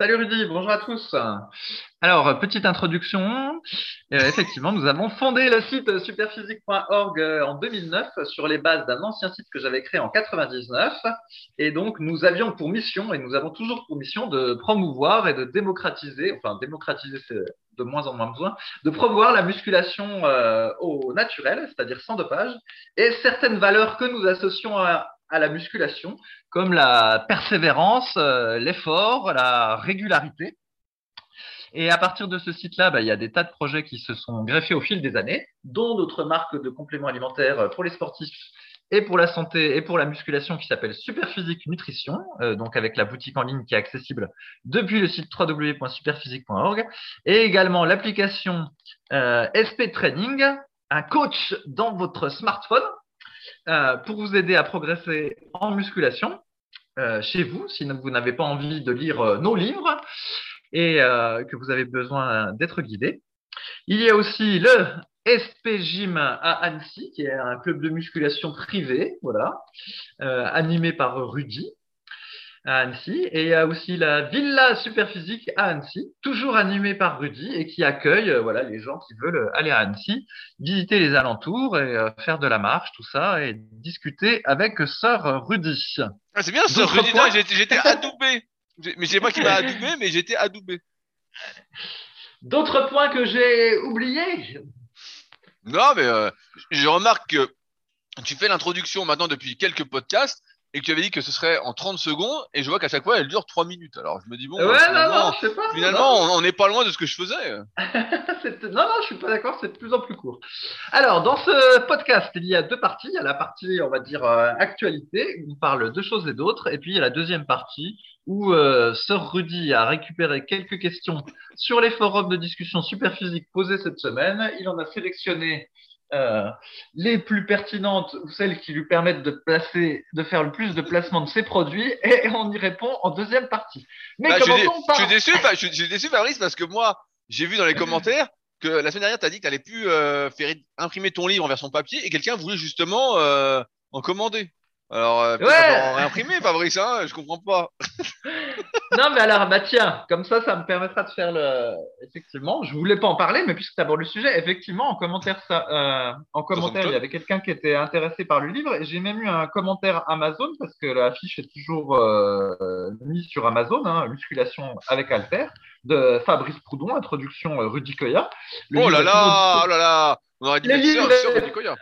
Salut Rudy, bonjour à tous. Alors, petite introduction. Euh, effectivement, nous avons fondé le site superphysique.org euh, en 2009 sur les bases d'un ancien site que j'avais créé en 99. Et donc, nous avions pour mission, et nous avons toujours pour mission, de promouvoir et de démocratiser, enfin, démocratiser, c'est de moins en moins besoin, de promouvoir la musculation euh, au naturel, c'est-à-dire sans dopage, et certaines valeurs que nous associons à, à la musculation, comme la persévérance, euh, l'effort, la régularité. Et à partir de ce site-là, bah, il y a des tas de projets qui se sont greffés au fil des années, dont d'autres marques de compléments alimentaires pour les sportifs et pour la santé et pour la musculation qui s'appelle Superphysique Nutrition, euh, donc avec la boutique en ligne qui est accessible depuis le site www.superphysique.org, et également l'application euh, SP Training, un coach dans votre smartphone euh, pour vous aider à progresser en musculation euh, chez vous, si vous n'avez pas envie de lire euh, nos livres et que vous avez besoin d'être guidé. Il y a aussi le SP Gym à Annecy, qui est un club de musculation privé, voilà, animé par Rudy à Annecy. Et il y a aussi la Villa Superphysique à Annecy, toujours animée par Rudy et qui accueille euh, voilà, les gens qui veulent aller à Annecy, visiter les alentours et euh, faire de la marche, tout ça, et discuter avec Sœur Rudy. Ah, c'est bien, Sœur Rudy, j'étais adoubé. Mais je sais pas qui m'a adoubé, mais j'étais adoubé. D'autres points que j'ai oubliés? Non, mais euh, je remarque que tu fais l'introduction maintenant depuis quelques podcasts et que tu avais dit que ce serait en 30 secondes, et je vois qu'à chaque fois, elle dure 3 minutes. Alors je me dis, bon, ouais, bah, non, non, je sais pas, finalement, on n'est pas loin de ce que je faisais. non, non, je suis pas d'accord, c'est de plus en plus court. Alors, dans ce podcast, il y a deux parties. Il y a la partie, on va dire, euh, actualité, où on parle de choses et d'autres, et puis il y a la deuxième partie, où euh, Sœur Rudy a récupéré quelques questions sur les forums de discussion super physique posés cette semaine. Il en a sélectionné euh, les plus pertinentes ou celles qui lui permettent de placer, de faire le plus de placements de ses produits, et on y répond en deuxième partie. Mais bah, je, je, suis déçu, je, suis déçu, Fabrice, parce que moi, j'ai vu dans les commentaires que la semaine dernière, tu as dit que tu n'allais plus euh, faire imprimer ton livre en version papier, et quelqu'un voulait justement euh, en commander. Alors, euh, ouais. réimprimer, Fabrice, hein, je comprends pas. non, mais alors, bah tiens, comme ça, ça me permettra de faire le. Effectivement, je voulais pas en parler, mais puisque tu abordes le sujet, effectivement, en commentaire, ça, euh, en commentaire, il y avait quelqu'un qui était intéressé par le livre, et j'ai même eu un commentaire Amazon parce que la fiche est toujours euh, mise sur Amazon, hein, musculation avec Alter, de Fabrice Proudhon, introduction euh, Rudy Koya. oh là là, oh là là, on aurait dit que sur, sur Rudy Koya.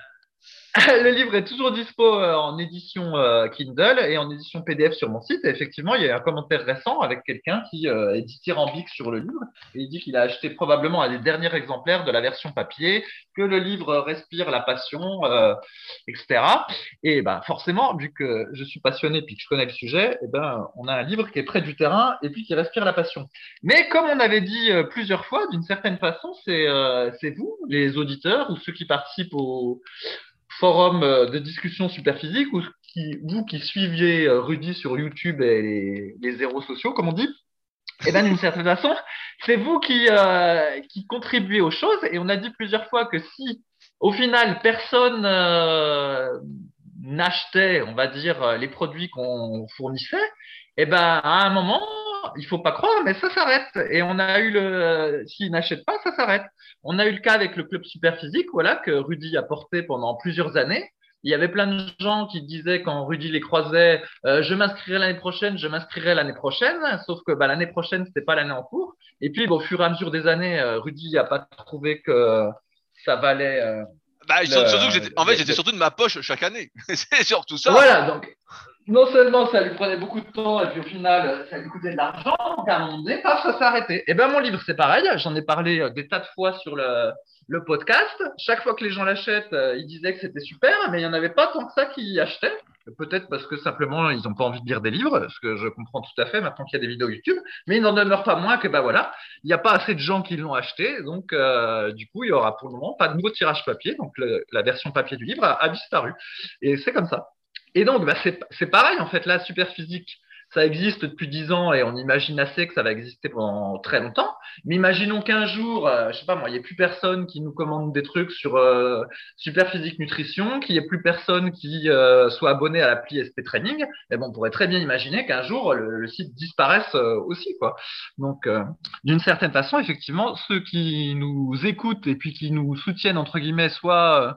le livre est toujours dispo euh, en édition euh, Kindle et en édition PDF sur mon site. Et effectivement, il y a un commentaire récent avec quelqu'un qui euh, est dithyrambique sur le livre. Il dit qu'il a acheté probablement un des derniers exemplaires de la version papier, que le livre respire la passion, etc. Et ben, forcément, vu que je suis passionné et que je connais le sujet, et ben, on a un livre qui est près du terrain et puis qui respire la passion. Mais comme on avait dit plusieurs fois, d'une certaine façon, c'est vous, les auditeurs ou ceux qui participent au forum euh, de discussion super physique ou qui, vous qui suiviez euh, Rudy sur YouTube et les, les zéros sociaux, comme on dit, et eh bien d'une certaine façon, c'est vous qui, euh, qui contribuez aux choses. Et on a dit plusieurs fois que si, au final, personne n'achetait, on va dire, les produits qu'on fournissait, et eh ben à un moment, il faut pas croire, mais ça s'arrête. Et on a eu le, s'ils n'achètent pas, ça s'arrête. On a eu le cas avec le club super physique, voilà, que Rudy a porté pendant plusieurs années. Il y avait plein de gens qui disaient quand Rudy les croisait, euh, je m'inscrirai l'année prochaine, je m'inscrirai l'année prochaine. Sauf que bah, l'année prochaine, c'était pas l'année en cours. Et puis, au fur et à mesure des années, euh, Rudy n'a pas trouvé que ça valait. Euh, bah, surtout que j'étais, en fait, j'étais surtout de ma poche chaque année. c'est surtout ça. Voilà, donc non seulement ça lui prenait beaucoup de temps et puis au final ça lui coûtait de l'argent, donc à un moment donné, paf, ça s'est arrêté. Et eh ben mon livre c'est pareil, j'en ai parlé euh, des tas de fois sur le, podcast. Chaque fois que les gens l'achètent, euh, ils disaient que c'était super, mais il n'y en avait pas tant que ça qui achetaient. Peut-être parce que simplement ils n'ont pas envie de lire des livres, ce que je comprends tout à fait maintenant qu'il y a des vidéos YouTube, mais il n'en demeure pas moins que bah voilà, il n'y a pas assez de gens qui l'ont acheté, donc euh, du coup il y aura pour le moment pas de nouveau tirage papier, donc la version papier du livre a disparu. Et c'est comme ça. Et donc, bah, c'est pareil, en fait, là, Superphysique, ça existe depuis dix ans et on imagine assez que ça va exister pendant très longtemps. Mais imaginons qu'un jour, euh, je sais pas moi, il n'y ait plus personne qui nous commande des trucs sur euh, Super Physique Nutrition, qu'il n'y ait plus personne qui euh, soit abonné à l'appli SP Training. Mais bon, on pourrait très bien imaginer qu'un jour le, le, site disparaisse aussi, quoi. Donc, d'une certaine façon, effectivement, ceux qui nous écoutent et puis qui nous soutiennent entre guillemets, soit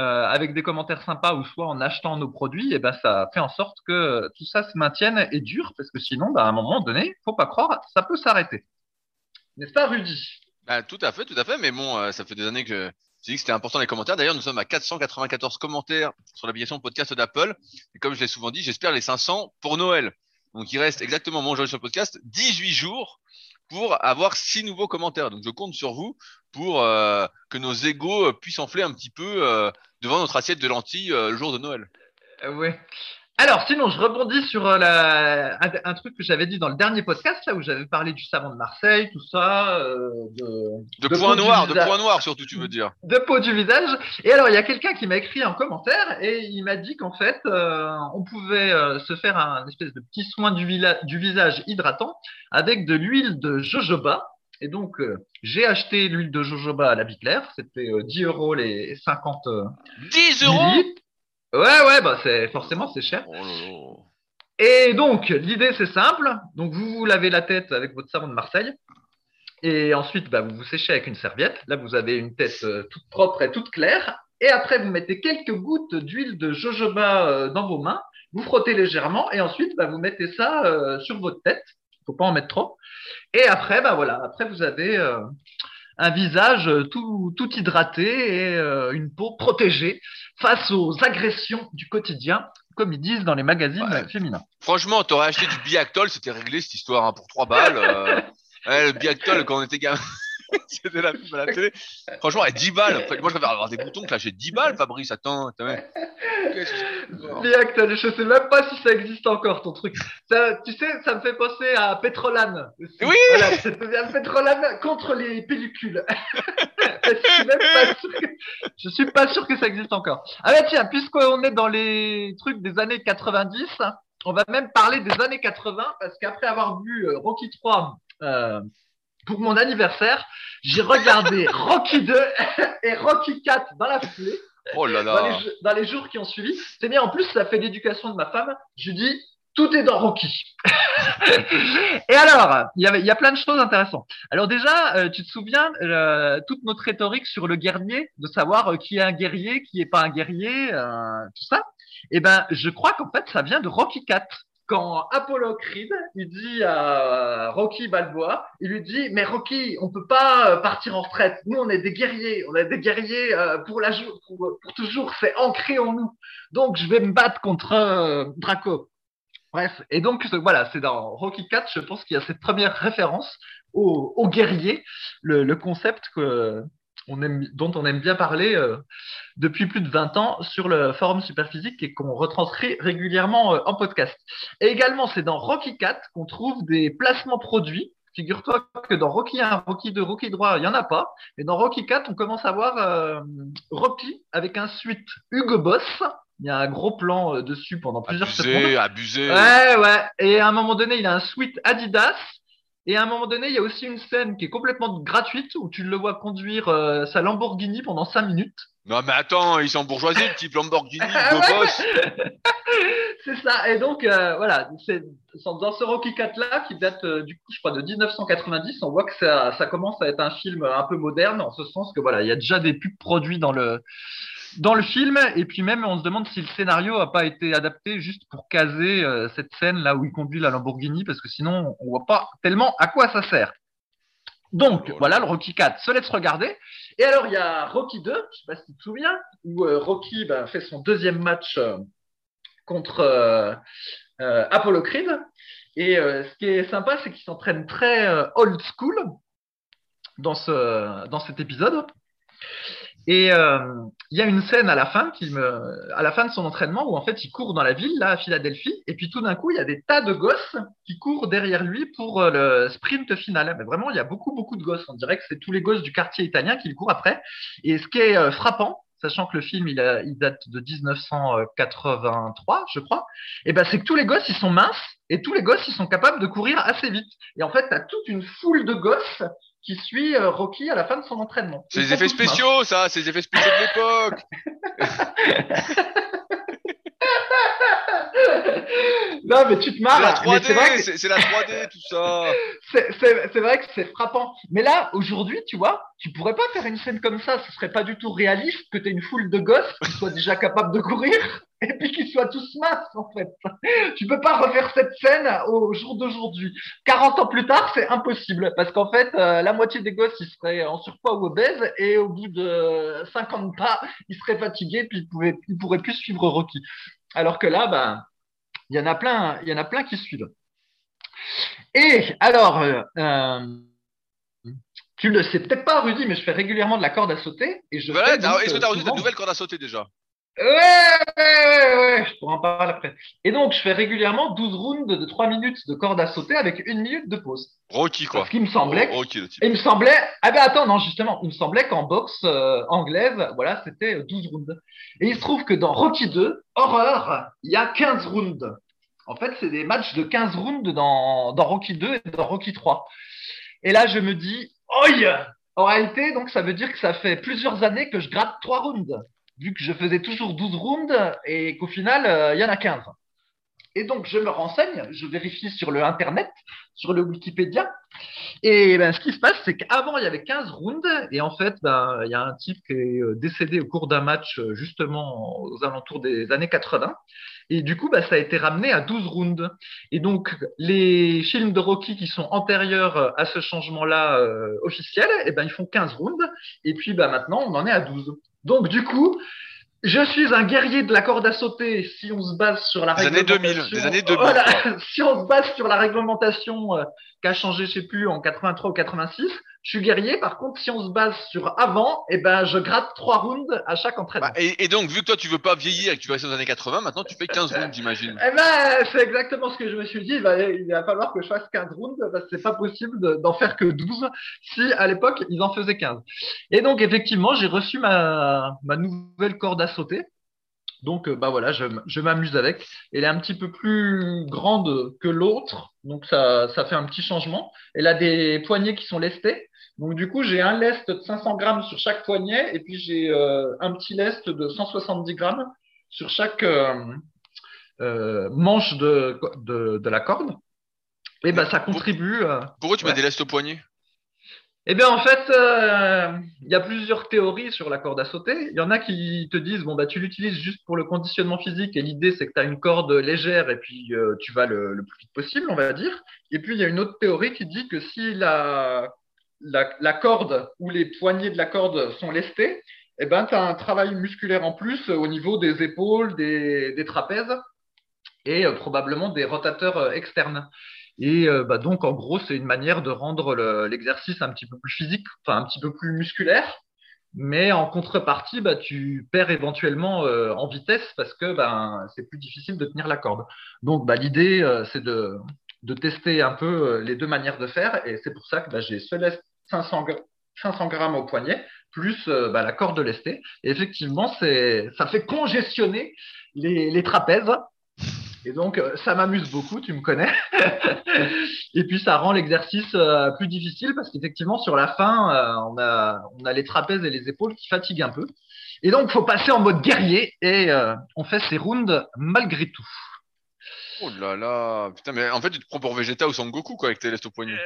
euh, avec des commentaires sympas ou soit en achetant nos produits, et eh ben ça fait en sorte que tout ça se maintienne et dure parce que sinon, bah, à un moment donné, faut pas croire, ça peut s'arrêter. N'est-ce pas, Rudy? Bah, Tout à fait, tout à fait. Mais bon, euh, ça fait des années que j'ai que c'était important les commentaires. D'ailleurs, nous sommes à 494 commentaires sur l'application podcast d'Apple. Et comme je l'ai souvent dit, j'espère les 500 pour Noël. Donc, il reste exactement, mon jour sur le podcast, 18 jours pour avoir six nouveaux commentaires. Donc je compte sur vous pour euh, que nos égaux puissent enfler un petit peu euh, devant notre assiette de lentilles euh, le jour de Noël. oui. Alors, sinon, je rebondis sur euh, la, un, truc que j'avais dit dans le dernier podcast, là où j'avais parlé du savon de Marseille, tout ça. Euh, de, de, points noirs, de points noirs surtout, tu veux dire. De peau du visage. Et alors, il y a quelqu'un qui m'a écrit un commentaire et il m'a dit qu'en fait, euh, on pouvait euh, se faire un espèce de petit soin du, du visage hydratant avec de l'huile de jojoba. Et donc, euh, j'ai acheté l'huile de jojoba à la vie claire. C'était 10 euros les 50 10 euros? Ouais, ouais, bah c'est forcément c'est cher. Oh et donc l'idée c'est simple. Donc vous vous lavez la tête avec votre savon de Marseille. Et ensuite, bah, vous vous séchez avec une serviette. Là, vous avez une tête euh, toute propre et toute claire. Et après, vous mettez quelques gouttes d'huile de jojoba euh, dans vos mains. Vous frottez légèrement. Et ensuite, bah, vous mettez ça euh, sur votre tête. Faut pas en mettre trop. Et après, bah voilà. Après, vous avez un visage tout, tout hydraté et une peau protégée face aux agressions du quotidien, comme ils disent dans les magazines féminins. Franchement, t'aurais acheté du Biactol, c'était réglé cette histoire hein, pour trois balles. Euh, le Biactol, quand on était gamin. C'était la pub à la télé. Franchement, à 10 balles. Moi, je préfère avoir des boutons que lâcher 10 balles, Fabrice. Attends, Biactol, je sais même pas si ça existe encore, ton truc. Ça, tu sais, ça me fait penser à Petrolane. Oui! Voilà, devient Petrolane contre les pellicules. je, suis même pas sûr que... je suis pas sûr que ça existe encore. Ah bah tiens, puisqu'on est dans les trucs des années 90, on va même parler des années 80 parce qu'après avoir vu euh, Rocky 3 euh, pour mon anniversaire, j'ai regardé Rocky 2 et Rocky 4 dans la foulée. Oh là là. Dans les, jours qui ont suivi. C'est bien, en plus, ça fait l'éducation de ma femme. Je dis, tout est dans Rocky. et alors, il y, y a plein de choses intéressantes. Alors déjà, euh, tu te souviens, euh, toute notre rhétorique sur le guerrier, de savoir euh, qui est un guerrier, qui est pas un guerrier, tout ça. Eh ben, je crois qu'en fait, ça vient de Rocky 4 quand Apollo Creed, il dit à Rocky Balboa, il lui dit, mais Rocky, on peut pas euh, partir en retraite. Nous, on est des guerriers. On est des guerriers euh, pour, la pour, pour toujours. C'est ancré en nous. Donc, je vais me battre contre euh, Draco. Bref. Et donc, voilà, c'est dans Rocky 4, je pense qu'il y a cette première référence au, au guerrier, le, le concept que, on aime, dont on aime bien parler euh, depuis plus de 20 ans sur le forum Superphysique et qu'on retranscrit régulièrement euh, en podcast. Et également, c'est dans Rocky 4 qu'on trouve des placements produits. Figure-toi que dans Rocky 1, Rocky 2, Rocky 3, il n'y en a pas. Mais dans Rocky 4, on commence à voir euh, Rocky avec un suite Hugo Boss. Il y a un gros plan dessus pendant plusieurs abusé, Abusé, Ouais, ouais. Et à un moment donné, il a un suite Adidas et à un moment donné, il y a aussi une scène qui est complètement gratuite où tu le vois conduire euh, sa Lamborghini pendant 5 minutes. Non, mais attends, ils sont bourgeoisés, le type Lamborghini, de boss. c'est ça. Et donc, euh, voilà, c'est dans ce Rocky 4 là, qui date euh, du coup, je crois, de 1990, on voit que ça, ça commence à être un film un peu moderne, en ce sens que voilà, il y a déjà des pubs produits dans le dans le film, et puis même on se demande si le scénario n'a pas été adapté juste pour caser euh, cette scène là où il conduit la Lamborghini, parce que sinon on voit pas tellement à quoi ça sert. Donc voilà le Rocky 4 se laisse regarder. Et alors il y a Rocky 2, je sais pas si tu te souviens, où euh, Rocky ben, fait son deuxième match euh, contre Apollo Creed. Et ce qui est sympa, c'est qu'il s'entraîne très old school dans, ce, dans cet épisode. Et euh, il y a une scène à la fin qui me, à la fin de son entraînement où en fait il court dans la ville là à Philadelphie et puis tout d'un coup il y a des tas de gosses qui courent derrière lui pour euh, le sprint final. Mais vraiment il y a beaucoup beaucoup de gosses. On dirait que c'est tous les gosses du quartier italien qui le courent après. Et ce qui est euh, frappant, sachant que le film il, il date de 1983, je crois, et ben c'est que tous les gosses ils sont minces et tous les gosses ils sont capables de courir assez vite. Et en fait, tu as toute une foule de gosses qui suit euh, Rocky à la fin de son entraînement. C'est des effets spéciaux, ça, c'est des effets spéciaux de l'époque. non, mais tu te marres. C'est la 3D, tout ça. C'est vrai que c'est frappant. Mais là, aujourd'hui, tu vois, tu pourrais pas faire une scène comme ça. Ce serait pas du tout réaliste que tu aies une foule de gosses qui soient déjà capables de courir et puis qu'ils soient tous minces, en fait. Tu peux pas refaire cette scène au jour d'aujourd'hui. 40 ans plus tard, c'est impossible parce qu'en fait, euh, la moitié des gosses, ils seraient en surpoids ou obèses et au bout de 50 pas, ils seraient fatigués puis ils, pouvaient, ils pourraient plus suivre Rocky. Alors que là, ben, il y en a plein, il y en a plein qui suivent. Et alors, euh, euh, tu le sais peut-être pas, Rudy, mais je fais régulièrement de la corde à sauter. Et je est-ce que tu as reçu de nouvelle corde à sauter déjà? Ouais, ouais, ouais, ouais, je pourrais en parler après. Et donc, je fais régulièrement 12 rounds de 3 minutes de corde à sauter avec une minute de pause. Rocky, quoi. Parce qu'il me semblait. Rocky, le type. il me semblait. Ah ben attends, non, justement, il me semblait qu'en boxe euh, anglaise, voilà, c'était 12 rounds. Et il se trouve que dans Rocky 2, horreur, il y a 15 rounds. En fait, c'est des matchs de 15 rounds dans, dans Rocky 2 et dans Rocky 3. Et là, je me dis, oi En réalité, donc, ça veut dire que ça fait plusieurs années que je gratte 3 rounds vu que je faisais toujours 12 rounds et qu'au final, euh, il y en a 15. Et donc, je me renseigne, je vérifie sur le Internet, sur le Wikipédia. Et ben, ce qui se passe, c'est qu'avant, il y avait 15 rounds. Et en fait, ben, il y a un type qui est euh, décédé au cours d'un match, euh, justement, aux alentours des années 80. Et du coup, ben, ça a été ramené à 12 rounds. Et donc, les films de Rocky qui sont antérieurs à ce changement-là officiel, et ben, ils font 15 rounds. Et puis, maintenant, on en est à 12. Donc, du coup, je suis un guerrier de la corde à sauter si on se base sur la réglementation. Années 2000, des années 2000. si on se base sur la réglementation euh, qui a changé, je sais plus, en 83 ou 86, je suis guerrier. Par contre, si on se base sur avant, eh ben, je gratte trois rounds à chaque entraînement. Bah, et, donc, vu que toi, tu veux pas vieillir et que tu vas rester dans les années 80, maintenant, tu fais 15 rounds, j'imagine. Eh ben, c'est exactement ce que je me suis dit. Il va, il va falloir que je fasse 15 rounds parce que c'est pas possible d'en faire que 12 si, à l'époque, ils en faisaient 15. Et donc, effectivement, j'ai reçu ma, ma nouvelle corde à sauter. Donc, euh, bah voilà, je, je m'amuse avec. Elle est un petit peu plus grande que l'autre, donc ça, ça fait un petit changement. Elle a des poignées qui sont lestées. Donc du coup, j'ai un lest de 500 grammes sur chaque poignet et puis j'ai euh, un petit lest de 170 grammes sur chaque euh, euh, manche de, de, de, la corde. Et ben ça contribue. Pourquoi tu mets des lestes au poignet? Eh bien, en fait, il y a plusieurs théories sur la corde à sauter. Il y en a qui te disent, bon, bah, tu l'utilises juste pour le conditionnement physique et l'idée, c'est que tu as une corde légère et puis tu vas le, plus vite possible, on va dire. Et puis, il y a une autre théorie qui dit que si la la, corde ou les poignées de la corde sont lestées, eh ben, tu as un travail musculaire en plus au niveau des épaules, des, trapèzes et euh, probablement des rotateurs euh, externes. Et euh, bah, donc, en gros, c'est une manière de rendre l'exercice un petit peu plus physique, enfin un petit peu plus musculaire. Mais en contrepartie, bah, tu perds éventuellement en vitesse parce que ben, c'est plus difficile de tenir la corde. Donc, bah, l'idée, c'est de, de tester un peu les deux manières de faire. Et c'est pour ça que bah, j'ai ce 500, 500 grammes au poignet, plus euh, bah, la corde lestée. Et effectivement, ça fait congestionner les, trapèzes. Et donc, euh, ça m'amuse beaucoup, tu me connais. et puis, ça rend l'exercice euh, plus difficile parce qu'effectivement, sur la fin, on, a, on a les trapèzes et les épaules qui fatiguent un peu. Et donc, il faut passer en mode guerrier et on fait ces rounds malgré tout. Oh là là, putain, mais en fait, tu te prends pour Vegeta ou Goku quoi, avec tes lestes au poignet.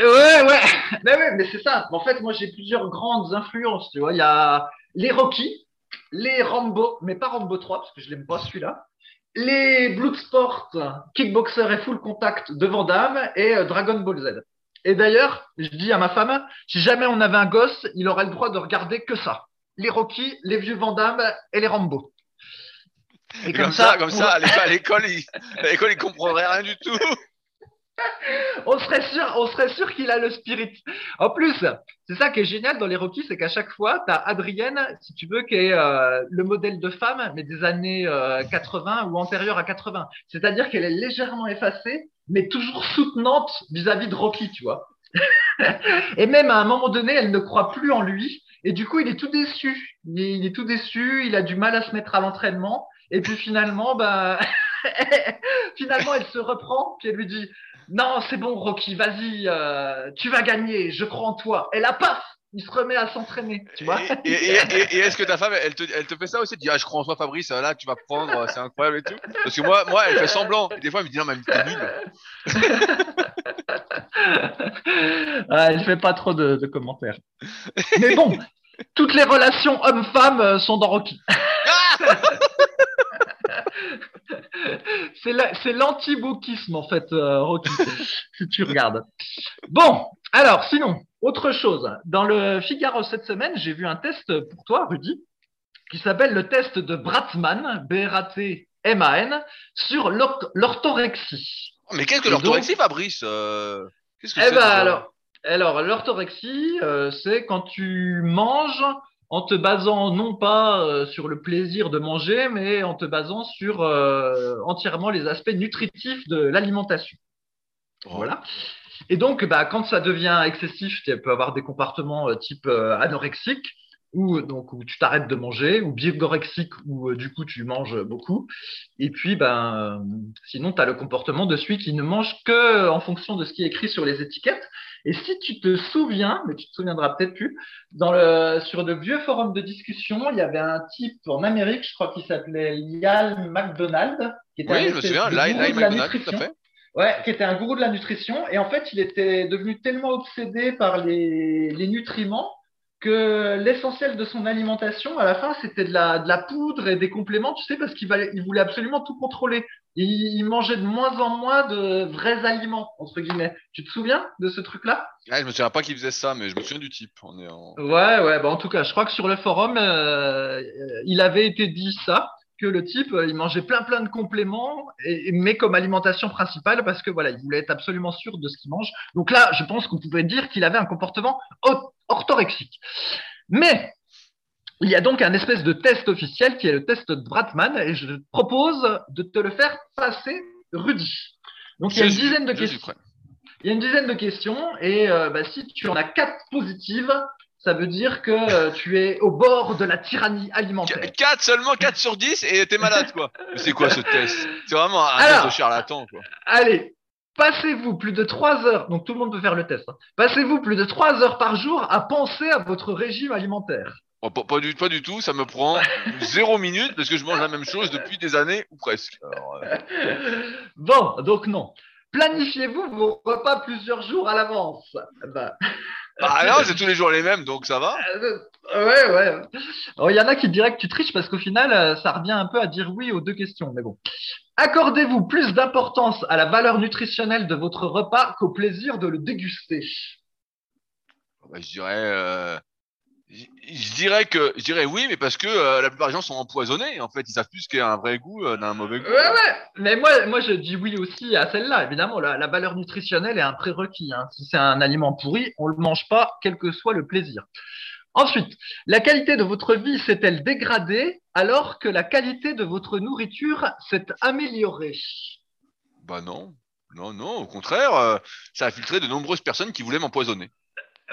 Euh, ouais, ouais, mais, ouais, mais c'est ça. En fait, moi, j'ai plusieurs grandes influences, tu vois. Il y a les Rocky, les Rambo, mais pas Rambo 3, parce que je l'aime pas celui-là. Les Bloodsport, Kickboxer et Full Contact de Van Damme et euh, Dragon Ball Z. Et d'ailleurs, je dis à ma femme, si jamais on avait un gosse, il aurait le droit de regarder que ça. Les Rocky, les vieux Van Damme et les Rambo. Et comme, ça, comme ça, à l'école, il, l'école, il comprendrait rien du tout. on serait sûr, on serait sûr qu'il a le spirit. En plus, c'est ça qui est génial dans les Rocky, c'est qu'à chaque fois, tu as Adrienne, si tu veux, qui est euh, le modèle de femme, mais des années 80 euh, ou antérieure à 80. C'est-à-dire qu'elle est légèrement effacée, mais toujours soutenante vis-à-vis -vis de Rocky, tu vois. Et même à un moment donné, elle ne croit plus en lui Et du coup, il est tout déçu. Il est, il est tout déçu. Il a du mal à se mettre à l'entraînement. Et puis finalement, bah, finalement, elle se reprend. Puis elle lui dit Non, c'est bon, Rocky, vas-y, euh, tu vas gagner. Je crois en toi. Et là, paf il se remet à s'entraîner, tu vois. Et, et, et, et est-ce que ta femme, elle te, elle te fait ça aussi? Tu dis, ah, je crois en toi, Fabrice, là, tu vas prendre, c'est incroyable et tout. Parce que moi, moi, elle fait semblant. Et des fois, elle me dit, non, mais t'es nul. ah, elle fait pas trop de, de, commentaires. Mais bon, toutes les relations hommes-femmes euh, sont dans Rocky. c'est l'anti-bouquisme, en fait, euh, Rocky, si tu regardes. Bon, alors, sinon, autre chose. Dans le Figaro cette semaine, j'ai vu un test pour toi, Rudy, qui s'appelle le test de Bratman, B-R-A-T-M-A-N, sur l'orthorexie. Oh, mais qu'est-ce que l'orthorexie, Fabrice euh, Qu'est-ce que eh c'est ben, alors, alors l'orthorexie, euh, c'est quand tu manges en te basant non pas euh, sur le plaisir de manger, mais en te basant sur euh, entièrement les aspects nutritifs de l'alimentation. Oh. Voilà. Et donc, bah, quand ça devient excessif, tu peux avoir des comportements euh, type anorexique, ou donc où tu t'arrêtes de manger, ou bigorexique, où euh, du coup tu manges beaucoup. Et puis, ben, sinon, tu as le comportement de celui qui ne mange que en fonction de ce qui est écrit sur les étiquettes. Et si tu te souviens, mais tu te souviendras peut-être plus, dans le, sur de vieux forums de discussion, il y avait un type en Amérique, je crois qu'il s'appelait Lial McDonald, qui était oui, je me souviens, Lyle McDonald, tout à fait. Ouais, qui était un gourou de la nutrition. Et en fait, il était devenu tellement obsédé par les, les nutriments que l'essentiel de son alimentation, à la fin, c'était de la, de la poudre et des compléments, tu sais, parce qu'il il voulait absolument tout contrôler. Il, il, mangeait de moins en moins de vrais aliments, entre guillemets. Tu te souviens de ce truc-là? Ouais, Je me souviens pas qu'il faisait ça, mais je me souviens du type. On est en... Ouais, ouais, bah en tout cas, je crois que sur le forum, euh, il avait été dit ça que le type, euh, il mangeait plein plein de compléments, et, mais comme alimentation principale, parce que voilà, il voulait être absolument sûr de ce qu'il mange. Donc là, je pense qu'on pouvait dire qu'il avait un comportement orthorexique. Mais il y a donc un espèce de test officiel qui est le test de Bratman, et je te propose de te le faire passer, Rudy. Donc il y a une dizaine de questions. Il y a une dizaine de questions, et euh, bah, si tu en as quatre positives, ça veut dire que euh, tu es au bord de la tyrannie alimentaire. 4 seulement 4 sur 10 et t'es malade quoi. c'est quoi ce test? C'est vraiment un Alors, test de charlatan quoi. Allez, passez-vous plus de 3 heures, donc tout le monde peut faire le test, hein. passez-vous plus de 3 heures par jour à penser à votre régime alimentaire. Oh, pas, pas, du, pas du tout, ça me prend 0 minutes parce que je mange la même chose depuis des années ou presque. Alors, euh... Bon, donc non. Planifiez-vous vos repas plusieurs jours à l'avance? Bah. Bah non, c'est tous les jours les mêmes, donc ça va. Ouais, ouais. Il y en a qui diraient que tu triches parce qu'au final, euh, ça revient un peu à dire oui aux deux questions. Mais bon. Accordez-vous plus d'importance à la valeur nutritionnelle de votre repas qu'au plaisir de le déguster? Bah, Je dirais. Euh... Je dirais que je dirais oui, mais parce que euh, la plupart des gens sont empoisonnés. En fait, ils savent plus ce qu'est un vrai goût euh, d'un mauvais goût. Ouais, ouais. Mais moi, moi, je dis oui aussi à celle-là. Évidemment, la, la, valeur nutritionnelle est un prérequis. Hein. Si c'est un aliment pourri, on le mange pas, quel que soit le plaisir. Ensuite, la qualité de votre vie s'est-elle dégradée alors que la qualité de votre nourriture s'est améliorée? Bah non, non, non. Au contraire, euh, ça a filtré de nombreuses personnes qui voulaient m'empoisonner.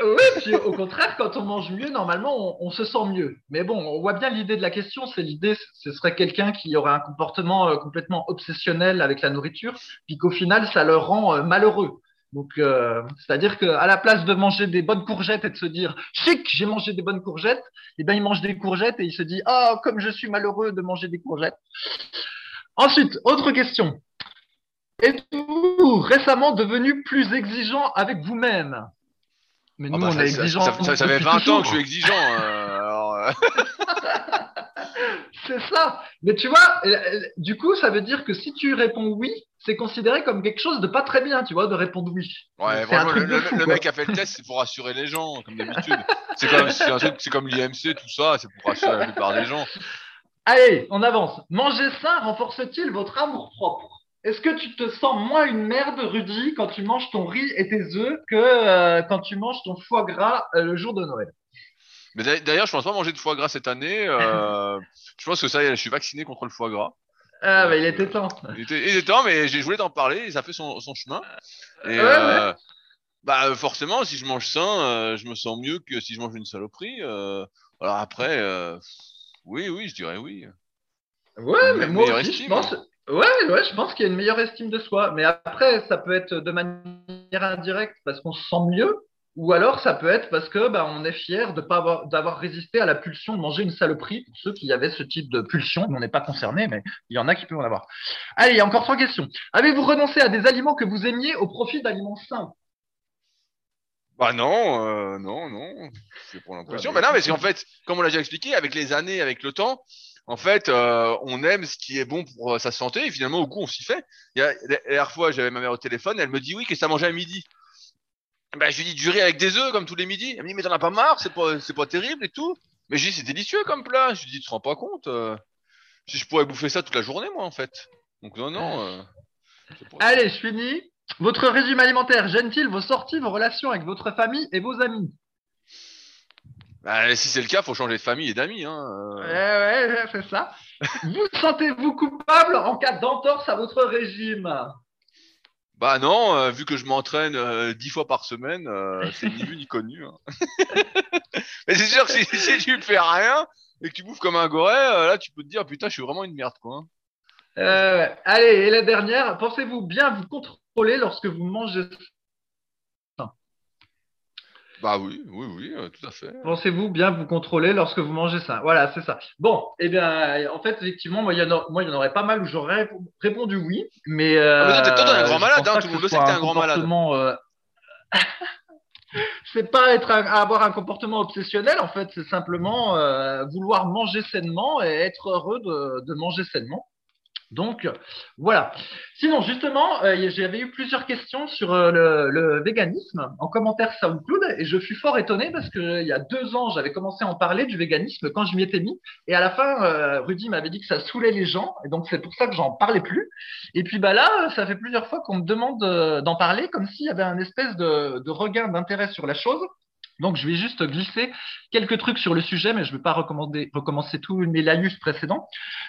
Oui, puis au contraire, quand on mange mieux, normalement, on, se sent mieux. Mais bon, on voit bien l'idée de la question. C'est l'idée, ce serait quelqu'un qui aurait un comportement euh, complètement obsessionnel avec la nourriture, puis qu'au final, ça le rend euh, malheureux. Donc, euh, c'est-à-dire qu'à la place de manger des bonnes courgettes et de se dire chic, j'ai mangé des bonnes courgettes, eh ben il mange des courgettes et il se dit ah oh, comme je suis malheureux de manger des courgettes. Ensuite, autre question. Êtes-vous récemment devenu plus exigeant avec vous-même? Mais nous, ah bah, on ça, est exigeant. Ça, ça, ça fait 20 toujours. ans que je suis exigeant. Euh, alors, euh... c'est ça. Mais tu vois, du coup, ça veut dire que si tu réponds oui, c'est considéré comme quelque chose de pas très bien, tu vois, de répondre oui. Ouais, vraiment, le, le, fou, le mec a fait le test, c'est pour rassurer les gens, comme d'habitude. c'est comme, c'est comme l'IMC, tout ça, c'est pour rassurer la plupart des gens. Allez, on avance. Manger sain renforce-t-il votre amour propre est-ce que tu te sens moins une merde, Rudy, quand tu manges ton riz et tes œufs que euh, quand tu manges ton foie gras euh, le jour de Noël? Mais d'ailleurs, je pense pas manger de foie gras cette année. Euh, je pense que ça, je suis vacciné contre le foie gras. Ah, bah, il était temps. Il était, il était temps, mais je voulais t'en parler. Ça fait son, son chemin. Et, ouais, ouais. Bah forcément, si je mange sain, je me sens mieux que si je mange une saloperie. Alors après, oui, oui, je dirais oui. Ouais, mais moi je pense. Ouais, ouais, je pense qu'il y a une meilleure estime de soi. Mais après, ça peut être de manière indirecte parce qu'on se sent mieux, ou alors ça peut être parce que bah, on est fier de pas avoir d'avoir résisté à la pulsion de manger une saloperie. Pour ceux qui avaient ce type de pulsion, on n'est pas concerné, mais il y en a qui peuvent en avoir. Allez, il y a encore trois questions. Avez-vous renoncé à des aliments que vous aimiez au profit d'aliments sains? Bah non, euh, non, non. C'est pour l'impression. Ouais, Bah mais- non, mais c'est qu'en fait, comme on l'a déjà expliqué, avec les années, avec le temps, en fait, euh, on aime ce qui est bon pour euh, sa santé et finalement, au goût, on s'y fait. La dernière fois, j'avais ma mère au téléphone, elle me dit oui, que ça mangeait à midi? Bah, je lui dis du riz avec des œufs comme tous les midis. Elle me dit mais t'en as pas marre, c'est pas, terrible et tout. Mais je dis c'est délicieux comme plat. Je lui dis tu te rends pas compte. euh, je pourrais bouffer ça toute la journée, moi, en fait. Donc non, non. Allez, je finis. Votre régime alimentaire gêne-t-il vos sorties, vos relations avec votre famille et vos amis? Bah, si c'est le cas, faut changer de famille et d'amis. Hein. Euh. ouais, ouais, c'est ça. Vous sentez-vous coupable en cas d'entorse à votre régime? Bah non, euh, vu que je m'entraîne euh, dix fois par semaine, euh, c'est ni vu ni connu. hein. Mais c'est sûr que si, si tu fais rien et que tu bouffes comme un goré, là tu peux te dire putain, je suis vraiment une merde quoi. hein. Allez, et la dernière, pensez-vous bien vous contrôler lorsque vous mangez Bah oui, oui, oui, euh, tout à fait. Pensez-vous bien vous contrôler lorsque vous mangez ça? Voilà, c'est ça. Bon, eh bien, en fait, effectivement, moi, il y en, a- moi, il y en aurait pas mal où j'aurais rép- répondu oui, mais. Ah, mais toi, t'es- toi, t'es un euh, grand malade, hein, tout le que monde le ce sait que t'es un grand malade. euh, C'est pas être un- avoir un comportement obsessionnel, en fait, c'est simplement euh, vouloir manger sainement et être heureux de, de manger sainement. Donc, voilà. Sinon, justement, euh, j'avais eu plusieurs questions sur euh, le, véganisme en commentaire SoundCloud et je fus fort étonné parce que il y a deux ans, j'avais commencé à en parler du véganisme quand je m'y étais mis et à la fin, euh, Rudy m'avait dit que ça saoulait les gens et donc c'est pour ça que j'en parlais plus. Et puis bah là, ça fait plusieurs fois qu'on me demande d'en parler comme s'il y avait un espèce de, de regain d'intérêt sur la chose. Donc, je vais juste glisser quelques trucs sur le sujet, mais je ne vais pas recommander, recommencer tous mes laïus précédents.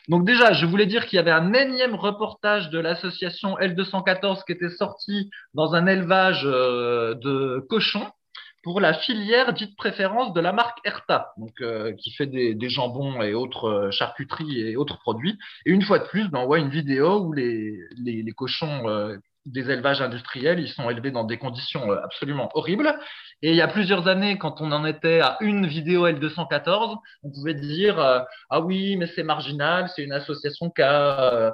Donc, déjà, je voulais dire qu'il y avait un énième reportage de l'association L214 qui était sorti dans un élevage euh, de cochons pour la filière dite préférence de la marque Erta, donc, euh, qui fait des, des jambons et autres euh, charcuteries et autres produits. Et une fois de plus, ben, on voit une vidéo où les, les, les cochons euh, des élevages industriels, ils sont élevés dans des conditions euh, absolument horribles. Et il y a plusieurs années, quand on en était à une vidéo L214, on pouvait dire euh, ah oui, mais c'est marginal, c'est une association qui a euh,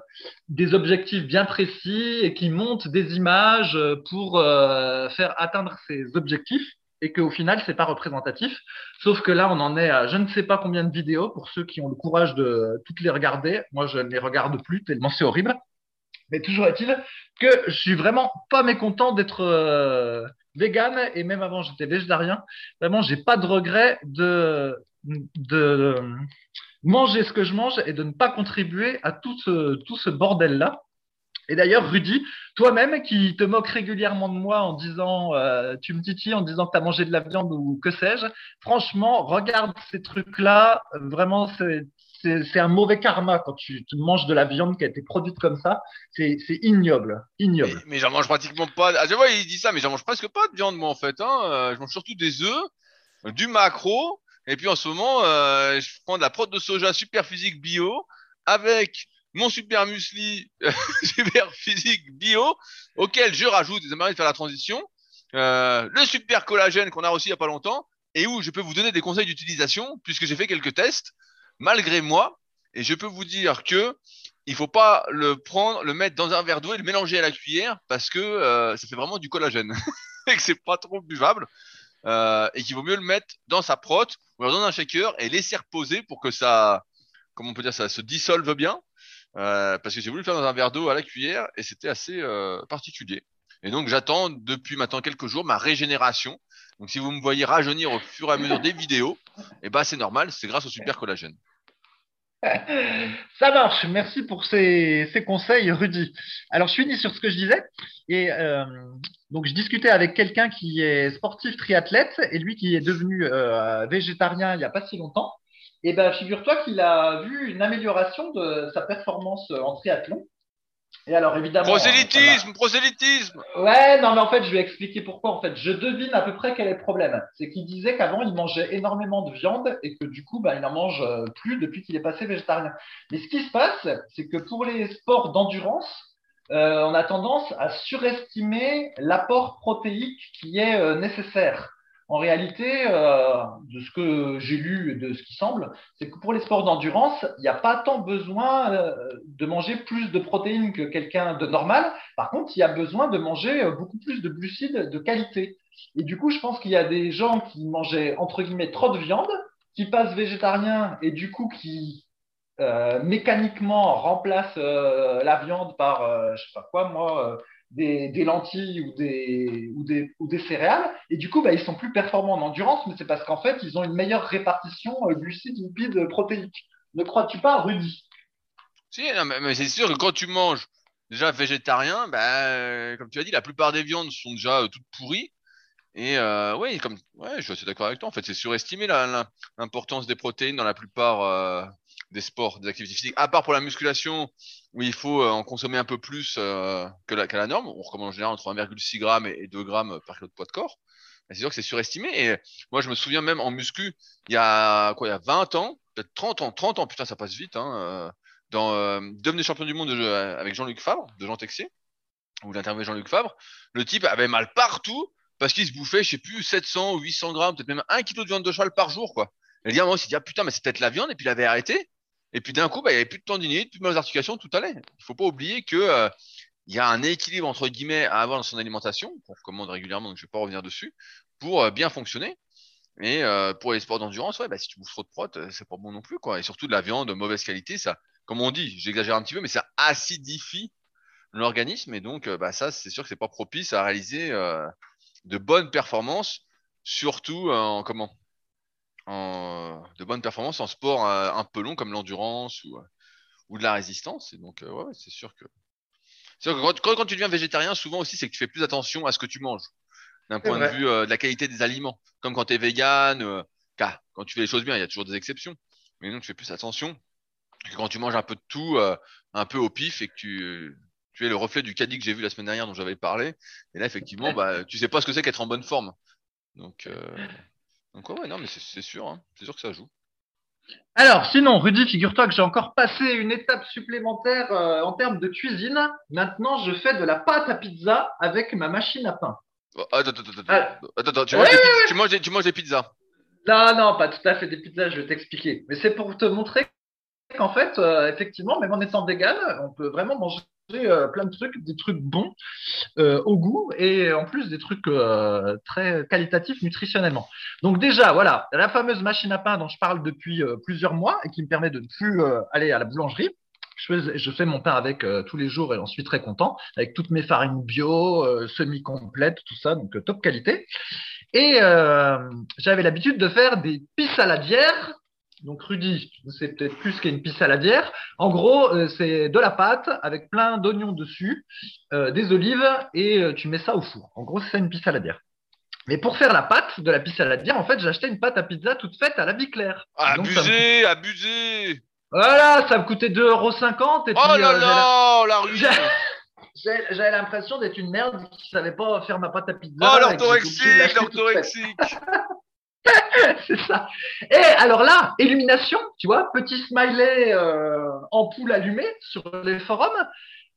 des objectifs bien précis et qui monte des images pour faire atteindre ces objectifs et qu'au final, c'est pas représentatif. Sauf que là, on en est à je ne sais pas combien de vidéos pour ceux qui ont le courage de toutes les regarder. Moi, je ne les regarde plus tellement c'est horrible. Mais toujours est-il que je suis vraiment pas mécontent d'être euh, vegan et même avant j'étais végétarien. Vraiment, j'ai pas de regret de, manger ce que je mange et de ne pas contribuer à tout ce, tout ce bordel-là. Et d'ailleurs, Rudy, toi-même qui te moques régulièrement de moi en disant, euh, tu me titilles en disant que tu as mangé de la viande ou que sais-je, franchement, regarde ces trucs-là, vraiment, c'est un mauvais karma quand tu, tu, manges de la viande qui a été produite comme ça. C'est ignoble, ignoble. Mais, mais j'en mange pratiquement pas. Ah, je vois, il dit ça, mais j'en mange presque pas de viande, moi, en fait. Hein. Euh, je mange surtout des œufs, du macro, et puis en ce moment, euh, je prends de la prod de soja super physique bio avec mon super muesli super physique bio, auquel je rajoute, ça m'arrive de faire la transition, euh, le super collagène qu'on a reçu il y a pas longtemps, et où je peux vous donner des conseils d'utilisation, puisque j'ai fait quelques tests malgré moi, et je peux vous dire que il faut pas le prendre, le mettre dans un verre d'eau et le mélanger à la cuillère parce que euh, ça fait vraiment du collagène et que c'est pas trop buvable euh, et qu'il vaut mieux le mettre dans sa prote ou dans un shaker et laisser reposer pour que ça, comment on peut dire, ça se dissolve bien. Euh, parce que j'ai voulu le faire dans un verre d'eau à la cuillère et c'était assez particulier. Et donc j'attends depuis maintenant quelques jours ma régénération. Donc si vous me voyez rajeunir au fur et à mesure des vidéos, et eh ben c'est normal, c'est grâce au super collagène. Ça marche, merci pour ces, conseils, Rudy. Alors, je finis sur ce que je disais. Et euh, donc, je discutais avec quelqu'un qui est sportif triathlète et lui qui est devenu euh, végétarien il n'y a pas si longtemps. Et ben, figure-toi qu'il a vu une amélioration de sa performance en triathlon. Et alors, évidemment. Prosélytisme, prosélytisme Ouais, non, mais en fait, je vais expliquer pourquoi. En fait, je devine à peu près quel est le problème. C'est qu'il disait qu'avant, il mangeait énormément de viande et que du coup, bah, il n'en mange euh, plus depuis qu'il est passé végétarien. Mais ce qui se passe, c'est que pour les sports d'endurance, euh, on a tendance à surestimer l'apport protéique qui est euh, nécessaire. En réalité, euh, de ce que j'ai lu et de ce qui semble, c'est que pour les sports d'endurance, il n'y a pas tant besoin euh, de manger plus de protéines que quelqu'un de normal. Par contre, il y a besoin de manger euh, beaucoup plus de glucides de qualité. Et du coup, je pense qu'il y a des gens qui mangeaient entre guillemets trop de viande, qui passent végétariens et du coup qui mécaniquement remplacent la viande par, je sais pas quoi, moi des, lentilles ou des, ou, des, ou des céréales. Et du coup, bah, ils sont plus performants en endurance, mais c'est parce qu'en fait, ils ont une meilleure répartition euh, glucides, lipides, protéiques. Ne crois-tu pas, Rudy? Si, mais, c'est sûr que quand tu manges déjà végétarien, bah, comme tu as dit, la plupart des viandes sont déjà euh, toutes pourries. Et euh, oui, comme ouais, je suis assez d'accord avec toi. En fait, c'est surestimé l'importance des protéines dans la plupart des sports, des activités physiques, à part pour la musculation, où il faut euh, en consommer un peu plus euh, que la, qu'à la norme. On recommande en général entre 1,6 g et 2 g par kilo de poids de corps. C'est sûr que c'est surestimé. Et moi, je me souviens même en muscu, il y a quoi, il y a 20 ans, peut-être 30 ans, 30 ans, putain, ça passe vite, hein, euh, dans euh, devenir champion du monde avec Jean-Luc Fabre, de Jean Texier, où il interviewait Jean-Luc Fabre. Le type avait mal partout parce qu'il se bouffait, je sais plus, 700 ou 800 grammes, peut-être même 1 kg de viande de cheval par jour, quoi. Et il dit, moi, il s'est dit, ah, putain, mais c'est peut-être la viande, et puis il avait arrêté. Et puis d'un coup, bah, il n'y avait plus de tendinite, plus de mal articulations, tout allait. Il ne faut pas oublier que euh, il y a un équilibre entre guillemets à avoir dans son alimentation, qu'on recommande régulièrement, donc je ne vais pas revenir dessus, pour euh, bien fonctionner. Et euh, pour les sports d'endurance, ouais, bah, si tu bouffes trop de prot, c'est pas bon non plus, quoi. Et surtout de la viande de mauvaise qualité, ça, comme on dit, j'exagère un petit peu, mais ça acidifie l'organisme. Et donc, bah, ça, c'est sûr que c'est pas propice à réaliser de bonnes performances, surtout en comment en, de bonnes performances en sport euh, un peu long comme l'endurance ou, euh, ou de la résistance. Et donc, euh, ouais, c'est sûr que. quand, quand, tu deviens végétarien, souvent aussi, c'est que tu fais plus attention à ce que tu manges, d'un point de vue de la qualité des aliments. Comme quand tu es vegan, quand tu fais les choses bien, il y a toujours des exceptions. Mais donc, tu fais plus attention que quand tu manges un peu de tout, un peu au pif, et que tu, tu es le reflet du caddie que j'ai vu la semaine dernière dont j'avais parlé. Et là, effectivement, bah, tu sais pas ce que c'est qu'être en bonne forme. Donc, donc ouais, non, mais c'est sûr, hein. c'est sûr que ça joue. Alors, sinon, Rudy, figure-toi que j'ai encore passé une étape supplémentaire euh, en termes de cuisine. Maintenant, je fais de la pâte à pizza avec ma machine à pain. Oh, attends, attends, attends. Ah. attends, tu, manges des, tu, manges des, tu manges des pizzas Non, non, pas tout à fait des pizzas, je vais t'expliquer. Mais c'est pour te montrer qu'en fait, euh, effectivement, même en étant vegan, on peut vraiment manger plein de trucs, des trucs bons euh, au goût et en plus des trucs euh, très qualitatifs nutritionnellement. Donc déjà, voilà, la fameuse machine à pain dont je parle depuis plusieurs mois et qui me permet de ne plus aller à la boulangerie. Je fais, mon pain avec tous les jours et j'en suis très content, avec toutes mes farines bio, semi-complètes, tout ça, donc top qualité. Et j'avais l'habitude de faire des la bière donc Rudy, c'est peut-être plus qu'une pisse saladière. En gros, euh, c'est de la pâte avec plein d'oignons dessus, euh, des olives et euh, tu mets ça au four. En gros, c'est une pisse saladière. Mais pour faire la pâte de la pisse saladière, en fait, j'ai acheté une pâte à pizza toute faite à la vie claire. abusé, abusé Voilà, ça me coûtait 2,50€. Et oh là là, la rue J'avais l'impression d'être une merde qui savait pas faire ma pâte à pizza. Oh, l'orthorexique, l'orthorexique c'est ça. Et alors là, illumination, tu vois, petit smiley euh, ampoule allumée sur les forums.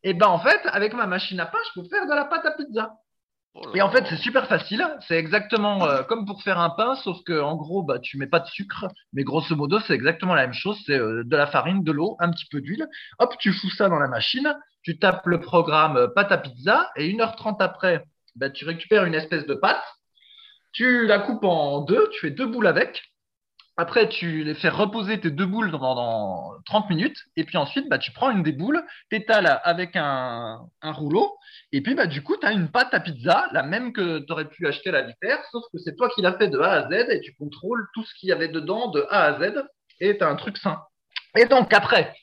Et ben en fait, avec ma machine à pain, je peux faire de la pâte à pizza. Oh et en fait, c'est super facile. C'est exactement euh, comme pour faire un pain, sauf que en gros, bah, tu mets pas de sucre, mais grosso modo, c'est exactement la même chose. C'est euh, de la farine, de l'eau, un petit peu d'huile. Hop, tu fous ça dans la machine, tu tapes le programme euh, pâte à pizza, et 1h30 après, bah, tu récupères une espèce de pâte tu la coupes en deux, tu fais deux boules avec. Après, tu les fais reposer tes deux boules pendant 30 minutes. Et puis ensuite, bah, tu prends une des boules, t'étales avec un, rouleau. Et puis, bah, du coup, tu as une pâte à pizza, la même que tu aurais pu acheter à la vipère, sauf que c'est toi qui l'as fait de A à Z et tu contrôles tout ce qu'il y avait dedans de A à Z. Et tu as un truc sain. Et donc, après,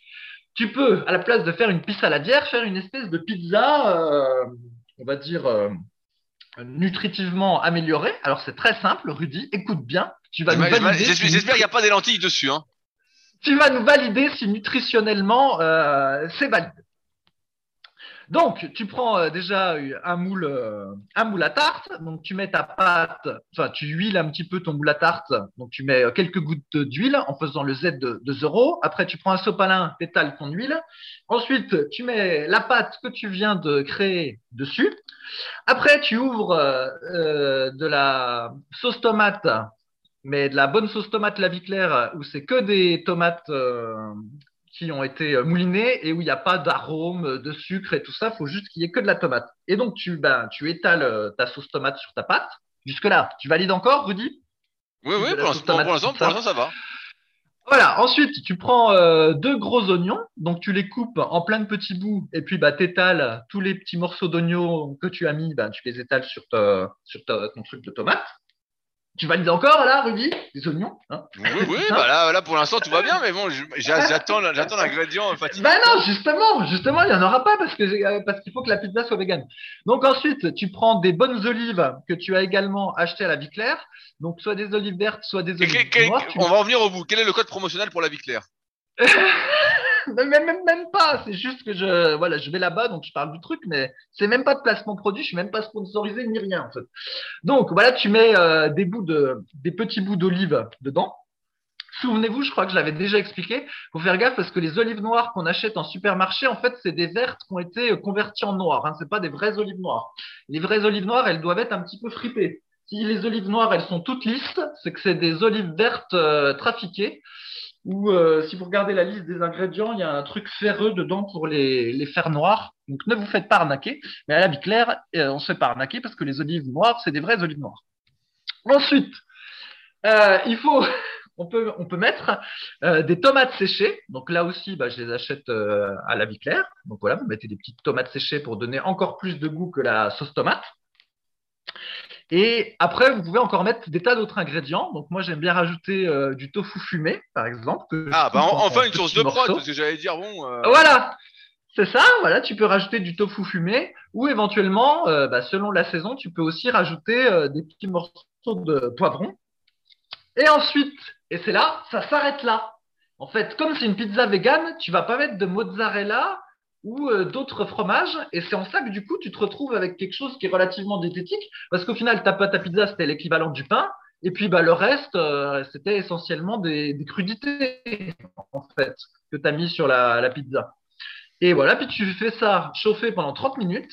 tu peux, à la place de faire une pizza saladière, faire une espèce de pizza, euh, on va dire, euh, nutritivement amélioré. Alors c'est très simple, Rudy, écoute bien. Tu vas nous valider. J'espère qu'il n'y a pas des lentilles dessus. Hein. Tu vas nous valider si nutritionnellement euh, c'est valide. Donc, tu prends euh, déjà un moule, euh, un moule à tarte. Donc, tu mets ta pâte, enfin, tu huiles un petit peu ton moule à tarte. Donc, tu mets euh, quelques gouttes d'huile en faisant le Z de, de zéro. Après, tu prends un sopalin, t'étales ton huile. Ensuite, tu mets la pâte que tu viens de créer dessus. Après, tu ouvres de la sauce tomate, mais de la bonne sauce tomate la vie claire où c'est que des tomates qui ont été euh, moulinés et où il n'y a pas d'arôme, euh, de sucre et tout ça. Il faut juste qu'il y ait que de la tomate. Et donc, tu, ben, tu étales euh, ta sauce tomate sur ta pâte. Jusque-là, tu valides encore, Rudy? Oui, oui, pour l'instant, ça va. Voilà, ensuite, tu prends deux gros oignons, donc tu les coupes en plein de petits bouts, et puis bah, tu étales tous les petits morceaux d'oignons que tu as mis, bah, tu les étales sur, sur ton truc de tomate. Tu valides encore là, Rudy Des oignons hein? Oui, oui, bah là, là, pour l'instant tout va bien, mais bon, j'attends, l'ingrédient fatigué. Ben non, justement, justement, il n'y en aura pas parce que euh, parce qu'il faut que la pizza soit végane. Donc ensuite, tu prends des bonnes olives que tu as également achetées à la vie claire, donc soit des olives vertes, soit des olives noires. On va en venir au bout. Quel est le code promotionnel pour la vie claire? même, même, même pas. C'est juste que je, voilà, je vais là-bas, donc je parle du truc, mais c'est même pas de placement produit. Je suis même pas sponsorisé ni rien, en fait. Donc, voilà, tu mets euh, des bouts de, des petits bouts d'olive dedans. Souvenez-vous, je crois que je l'avais déjà expliqué. Faut faire gaffe parce que les olives noires qu'on achète en supermarché, en fait, c'est des vertes qui ont été converties en noires. Hein. C'est pas des vraies olives noires. Les vraies olives noires, elles doivent être un petit peu fripées. Si les olives noires, elles sont toutes lisses, c'est que c'est des olives vertes euh, trafiquées ou euh, si vous regardez la liste des ingrédients, il y a un truc ferreux dedans pour les, les faire noirs. Donc ne vous faites pas arnaquer. Mais à la vie claire, euh, on se fait pas arnaquer parce que les olives noires, c'est des vraies olives noires. Ensuite, euh, il faut, on peut, on peut mettre des tomates séchées. Donc là aussi, bah, je les achète à la vie claire. Donc voilà, vous mettez des petites tomates séchées pour donner encore plus de goût que la sauce tomate. Et après, vous pouvez encore mettre des tas d'autres ingrédients. Donc moi, j'aime bien rajouter euh, du tofu fumé, par exemple. ah, bah enfin une source de prod, parce que j'allais dire, bon... Euh, voilà c'est ça, voilà, tu peux rajouter du tofu fumé ou éventuellement, euh, bah, selon la saison, tu peux aussi rajouter des petits morceaux de poivron. Et ensuite, et c'est là, ça s'arrête là. En fait, comme c'est une pizza végane, tu vas pas mettre de mozzarella ou euh, d'autres fromages. Et c'est en ça que du coup, tu te retrouves avec quelque chose qui est relativement diététique, parce qu'au final, ta pizza, c'était l'équivalent du pain. Et puis bah, le reste, euh, c'était essentiellement des, crudités, en fait, que tu as mis sur la, la, pizza. Et voilà, puis tu fais ça chauffer pendant 30 minutes.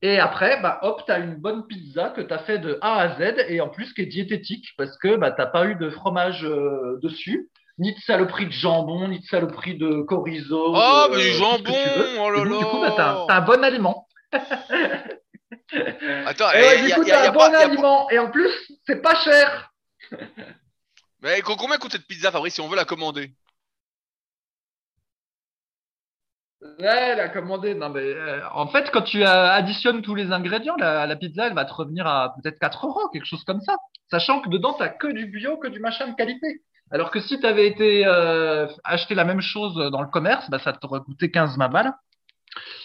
Et après, bah, hop, tu as une bonne pizza que tu as fait de A à Z et en plus qui est diététique parce que bah, tu n'as pas eu de fromage euh, dessus ni de saloperie de jambon, ni de saloperie de chorizo. Oh, mais du jambon Oh là là Du coup, bah, t'as, un bon aliment. Attends, et ouais, du coup, t'as un bon aliment. Et en plus, c'est pas cher. mais combien coûte cette pizza, Fabrice, si on veut la commander? Ouais, la commander. Non, mais euh, en fait, quand tu additionnes tous les ingrédients, la, la, pizza, elle va te revenir à peut-être 4 euros, quelque chose comme ça. Sachant que dedans, t'as que du bio, que du machin de qualité. Alors que si tu avais été euh, acheter la même chose dans le commerce, bah, ça t'aurait coûté 15 balles.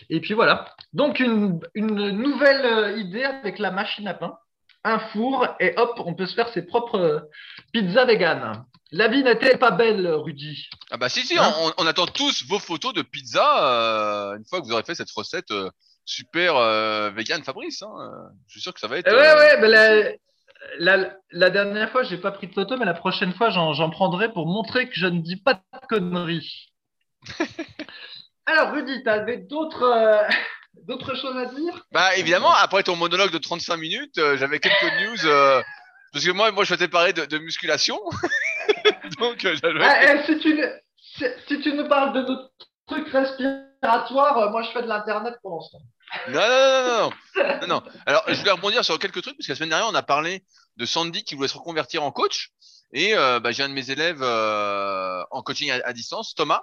Et puis voilà. Donc une, nouvelle euh, idée avec la machine à pain, un four et hop, on peut se faire ses propres euh, pizzas véganes. La vie n'était pas belle, Rudy. Ah bah si si, hein on, attend tous vos photos de pizza une fois que vous aurez fait cette recette super vegan Fabrice. Hein. Je suis sûr que ça va être. Ouais ouais, bah, la, dernière fois, j'ai pas pris de photo, mais la prochaine fois, j'en prendrai pour montrer que je ne dis pas de conneries. Alors, Rudy, tu avais d'autres euh, d'autres choses à dire? Bah, évidemment, après ton monologue de 35 minutes, euh, j'avais quelques news. Euh, parce que moi, moi, je souhaitais parler de, musculation. Donc, ah, eh, si, tu, si, tu nous parles de notre truc respiratoire, moi, je fais de l'internet pour l'instant. Non, non, non, non, non, Alors, je voulais rebondir sur quelques trucs, parce que la semaine dernière, on a parlé de Sandy qui voulait se reconvertir en coach. Et euh, bah, j'ai un de mes élèves euh, en coaching à, distance, Thomas,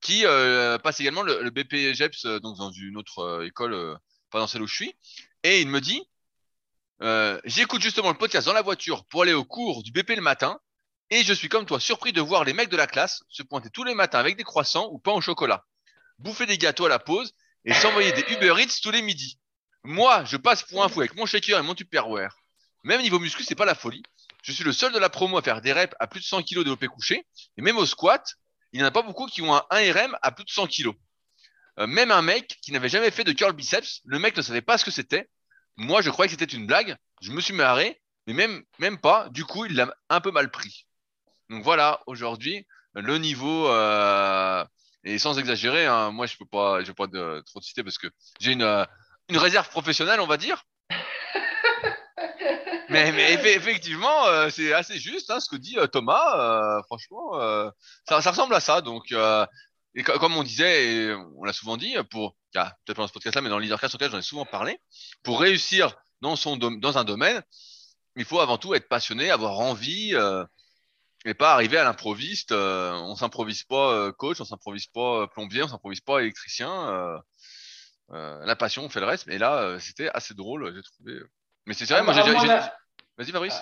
qui euh, passe également le, le BP GEPS donc dans une autre école, pas dans celle où je suis. Et il me dit, j'écoute justement le podcast dans la voiture pour aller au cours du BP le matin. Et je suis comme toi surpris de voir les mecs de la classe se pointer tous les matins avec des croissants ou pain au chocolat, bouffer des gâteaux à la pause et s'envoyer des Uber Eats tous les midis. Moi, je passe pour un fou avec mon shaker et mon Tupperware. Même niveau muscu, c'est pas la folie. Je suis le seul de la promo à faire des reps à plus de 100 kg développé couché. Et même au squat, il n'y en a pas beaucoup qui ont un 1 RM à plus de 100 kg. Euh, même un mec qui n'avait jamais fait de curl biceps, le mec ne savait pas ce que c'était. Moi, je croyais que c'était une blague. Je me suis marré, mais même, même pas. Du coup, il l'a un peu mal pris. Donc voilà, aujourd'hui, le niveau, euh, et sans exagérer, hein, moi, je peux pas, je peux pas de, trop citer parce que j'ai une, euh, une réserve professionnelle, on va dire. mais, mais effectivement, euh, c'est assez juste hein, ce que dit euh, Thomas. euh, franchement, euh, ça, ça ressemble à ça. Donc, euh, et co- comme on disait, et on l'a souvent dit, pour, ah, peut-être pas dans ce podcast-là, mais dans le leadercast sur lequel j'en ai souvent parlé, pour réussir dans, son dans un domaine, il faut avant tout être passionné, avoir envie, euh, et pas arriver à l'improviste. Euh, on s'improvise pas euh, coach, on s'improvise pas euh, plombier, on s'improvise pas électricien. euh, la passion, on fait le reste. Mais là, c'était assez drôle, j'ai trouvé. Mais c'est vrai, moi, j'ai, a- vas-y, Fabrice.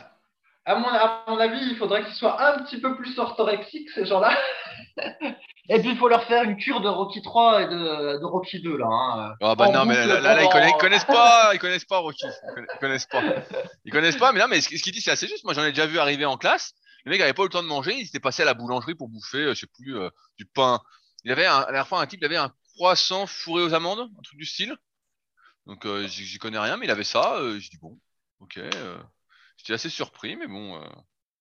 À mon, à mon avis, il faudrait qu'ils soient un petit peu plus orthorexiques, ces gens-là. Et puis, il faut leur faire une cure de Rocky 3 et de, de Rocky 2, là. hein. Ah bah En non, mais là, là, là, ils, connaissent, ils connaissent pas, ils connaissent pas Rocky. Ils conna- ils connaissent pas. Ils connaissent pas, mais non, mais ce, ce qu'il dit, c'est assez juste. Moi, j'en ai déjà vu arriver en classe. Le mec avait pas eu le temps de manger, il s'était passé à la boulangerie pour bouffer, euh, je sais plus, euh, du pain. Il avait un, à la dernière fois un type, il avait un croissant fourré aux amandes, un truc du style. Donc, euh, j'y connais rien, mais il avait ça. Euh, je dis bon, ok. euh, J'étais assez surpris, mais bon.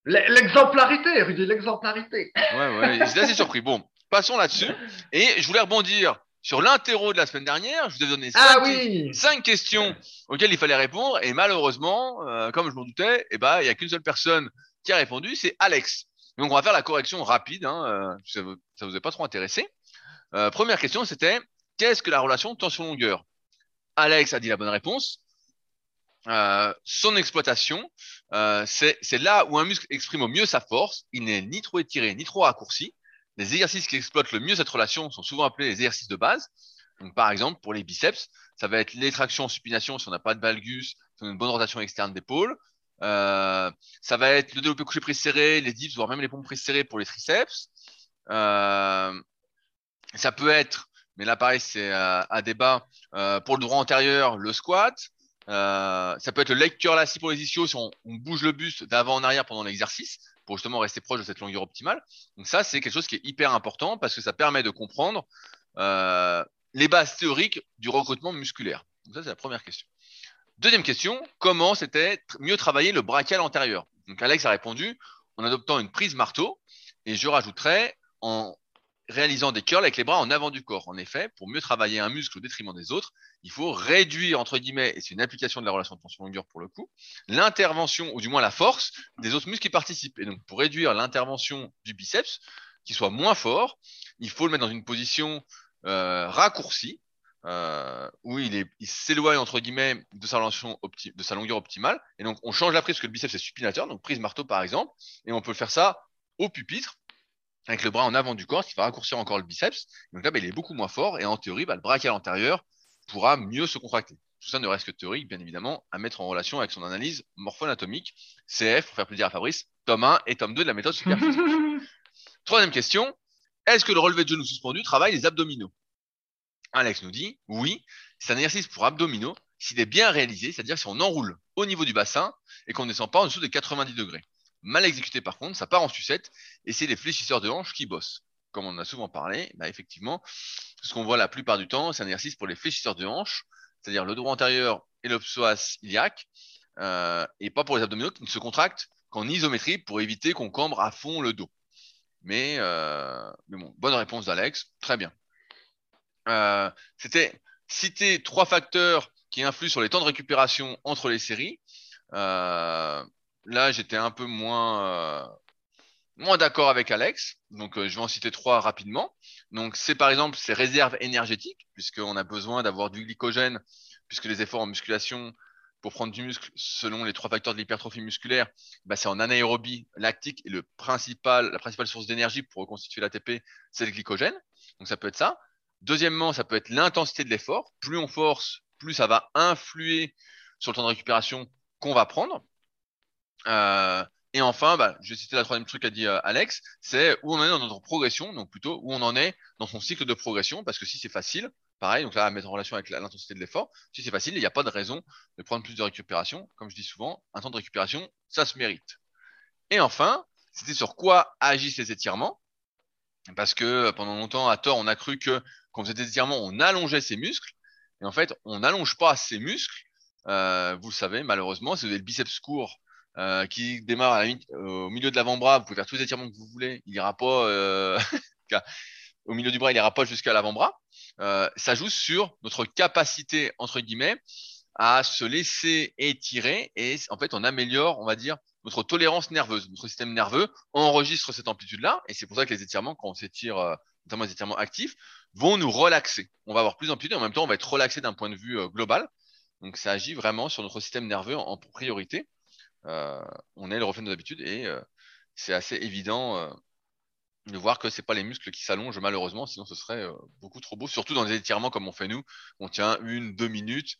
L'exemplarité, Rudy, l'exemplarité. Ouais, ouais, j'étais assez surpris. Bon, passons là-dessus. Et je voulais rebondir sur l'interro de la semaine dernière. Je vous ai donné cinq, Ah oui questions auxquelles il fallait répondre. Et malheureusement, euh, comme je m'en doutais, eh ben, il y a qu'une seule personne qui a répondu, c'est Alex. Donc, on va faire la correction rapide. Hein, euh, ça, ça vous est pas trop intéressé. Euh, première question, c'était qu'est-ce que la relation tension-longueur Alex a dit la bonne réponse. Euh, son exploitation, c'est là où un muscle exprime au mieux sa force. Il n'est ni trop étiré ni trop raccourci. Les exercices qui exploitent le mieux cette relation sont souvent appelés les exercices de base. Donc, par exemple, pour les biceps, ça va être les tractions supination si on n'a pas de valgus, une bonne rotation externe d'épaule. Euh, ça va être le développé couché prise les dips, voire même les pompes prises pour les triceps. Euh, ça peut être, mais là pareil c'est euh, à débat, pour le droit antérieur, le squat. Ça peut être le leg curl assis pour les ischios si on, on bouge le buste d'avant en arrière pendant l'exercice pour justement rester proche de cette longueur optimale. Donc ça, c'est quelque chose qui est hyper important parce que ça permet de comprendre les bases théoriques du recrutement musculaire. Donc ça, c'est la première question. Deuxième question, comment c'était mieux travailler le brachial antérieur? Donc Alex a répondu en adoptant une prise marteau et je rajouterais en réalisant des curls avec les bras en avant du corps. En effet, pour mieux travailler un muscle au détriment des autres, il faut réduire, entre guillemets, et c'est une application de la relation de tension-longueur pour le coup, l'intervention, ou du moins la force, des autres muscles qui participent. Et donc, pour réduire l'intervention du biceps, qui soit moins fort, il faut le mettre dans une position euh, raccourcie, euh, où il est, il s'éloigne entre guillemets de sa, relation opti- de sa longueur optimale. Et donc, on change la prise parce que le biceps est supinateur, donc prise marteau par exemple, et on peut faire ça au pupitre avec le bras en avant du corps, ce qui va raccourcir encore le biceps. Donc là, bah, il est beaucoup moins fort et en théorie, bah, le brachial antérieur pourra mieux se contracter. Tout ça ne reste que théorique, bien évidemment, à mettre en relation avec son analyse morpho-anatomique, CF, pour faire plaisir à Fabrice, tome 1 et tome 2 de la méthode superphysique. Troisième question, est-ce que le relevé de genou suspendu travaille les abdominaux? Alex nous dit, oui, c'est un exercice pour abdominaux s'il est bien réalisé, c'est-à-dire si on enroule au niveau du bassin et qu'on ne descend pas en dessous de 90 degrés. Mal exécuté par contre, ça part en sucette et c'est les fléchisseurs de hanches qui bossent. Comme on en a souvent parlé, bah effectivement, ce qu'on voit la plupart du temps, c'est un exercice pour les fléchisseurs de hanches, c'est-à-dire le droit antérieur et le psoas iliaque, euh, et pas pour les abdominaux qui ne se contractent qu'en isométrie pour éviter qu'on cambre à fond le dos. Mais, euh, mais bon, bonne réponse d'Alex, très bien. Euh, C'était citer trois facteurs qui influent sur les temps de récupération entre les séries. Euh, là, j'étais un peu moins, euh, moins d'accord avec Alex. Donc, je vais en citer trois rapidement. Donc, c'est par exemple ces réserves énergétiques, puisqu'on a besoin d'avoir du glycogène, puisque les efforts en musculation pour prendre du muscle, selon les trois facteurs de l'hypertrophie musculaire, bah, c'est en anaérobie lactique et le principal, la principale source d'énergie pour reconstituer l'ATP, c'est le glycogène. Donc, ça peut être ça. Deuxièmement, ça peut être l'intensité de l'effort. Plus on force, plus ça va influer sur le temps de récupération qu'on va prendre. Euh, et enfin, bah, je vais citer la troisième truc qu'a dit euh, Alex, c'est où on en est dans notre progression, donc plutôt où on en est dans son cycle de progression, parce que si c'est facile, pareil, donc là à mettre en relation avec l'intensité de l'effort, si c'est facile, il n'y a pas de raison de prendre plus de récupération. Comme je dis souvent, un temps de récupération, ça se mérite. Et enfin, c'était sur quoi agissent les étirements. Parce que pendant longtemps, à tort, on a cru que quand on faisait des étirements, on allongeait ses muscles. Et en fait, on n'allonge pas ses muscles. Euh, vous le savez, malheureusement, si vous avez le biceps court euh, qui démarre la, au milieu de l'avant-bras, vous pouvez faire tous les étirements que vous voulez. Il ira pas euh, au milieu du bras, il ira pas jusqu'à l'avant-bras. Euh, ça joue sur notre capacité entre guillemets à se laisser étirer et en fait on améliore, on va dire, notre tolérance nerveuse. Notre système nerveux enregistre cette amplitude-là et c'est pour ça que les étirements, quand on s'étire, euh, notamment les étirements actifs, vont nous relaxer. On va avoir plus d'amplitude et en même temps on va être relaxé d'un point de vue euh, global. Donc ça agit vraiment sur notre système nerveux en, priorité. Euh, on est le reflet de nos habitudes et c'est assez évident de voir que c'est pas les muscles qui s'allongent malheureusement, sinon ce serait beaucoup trop beau, surtout dans des étirements comme on fait nous, on tient une, deux minutes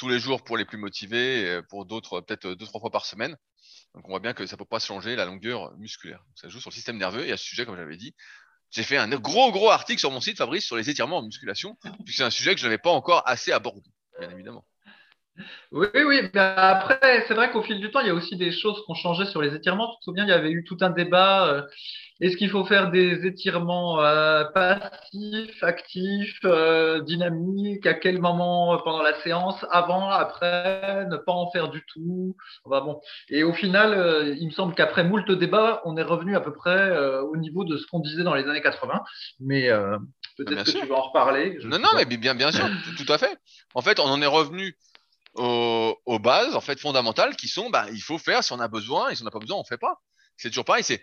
tous les jours pour les plus motivés, pour d'autres peut-être deux, trois fois par semaine. Donc on voit bien que ça peut pas changer la longueur musculaire. Ça joue sur le système nerveux et à ce sujet, comme j'avais dit, j'ai fait un gros gros article sur mon site Fabrice sur les étirements en musculation, puisque c'est un sujet que je n'avais pas encore assez abordé, bien évidemment. Oui, oui, mais après, c'est vrai qu'au fil du temps, il y a aussi des choses qui ont changé sur les étirements. Tu te souviens, il y avait eu tout un débat. Euh, est-ce qu'il faut faire des étirements euh, passifs, actifs, euh, dynamiques? À quel moment pendant la séance? Avant, après? Ne pas en faire du tout? Bon. Et au final, il me semble qu'après moult débats, on est revenu à peu près au niveau de ce qu'on disait dans les années 80. Mais peut-être que tu vas en reparler. Non, non, mais bien, bien sûr, tout à fait. En fait, on en est revenu aux, bases en fait fondamentales qui sont bah il faut faire si on a besoin et si on n'a pas besoin on fait pas c'est toujours pareil c'est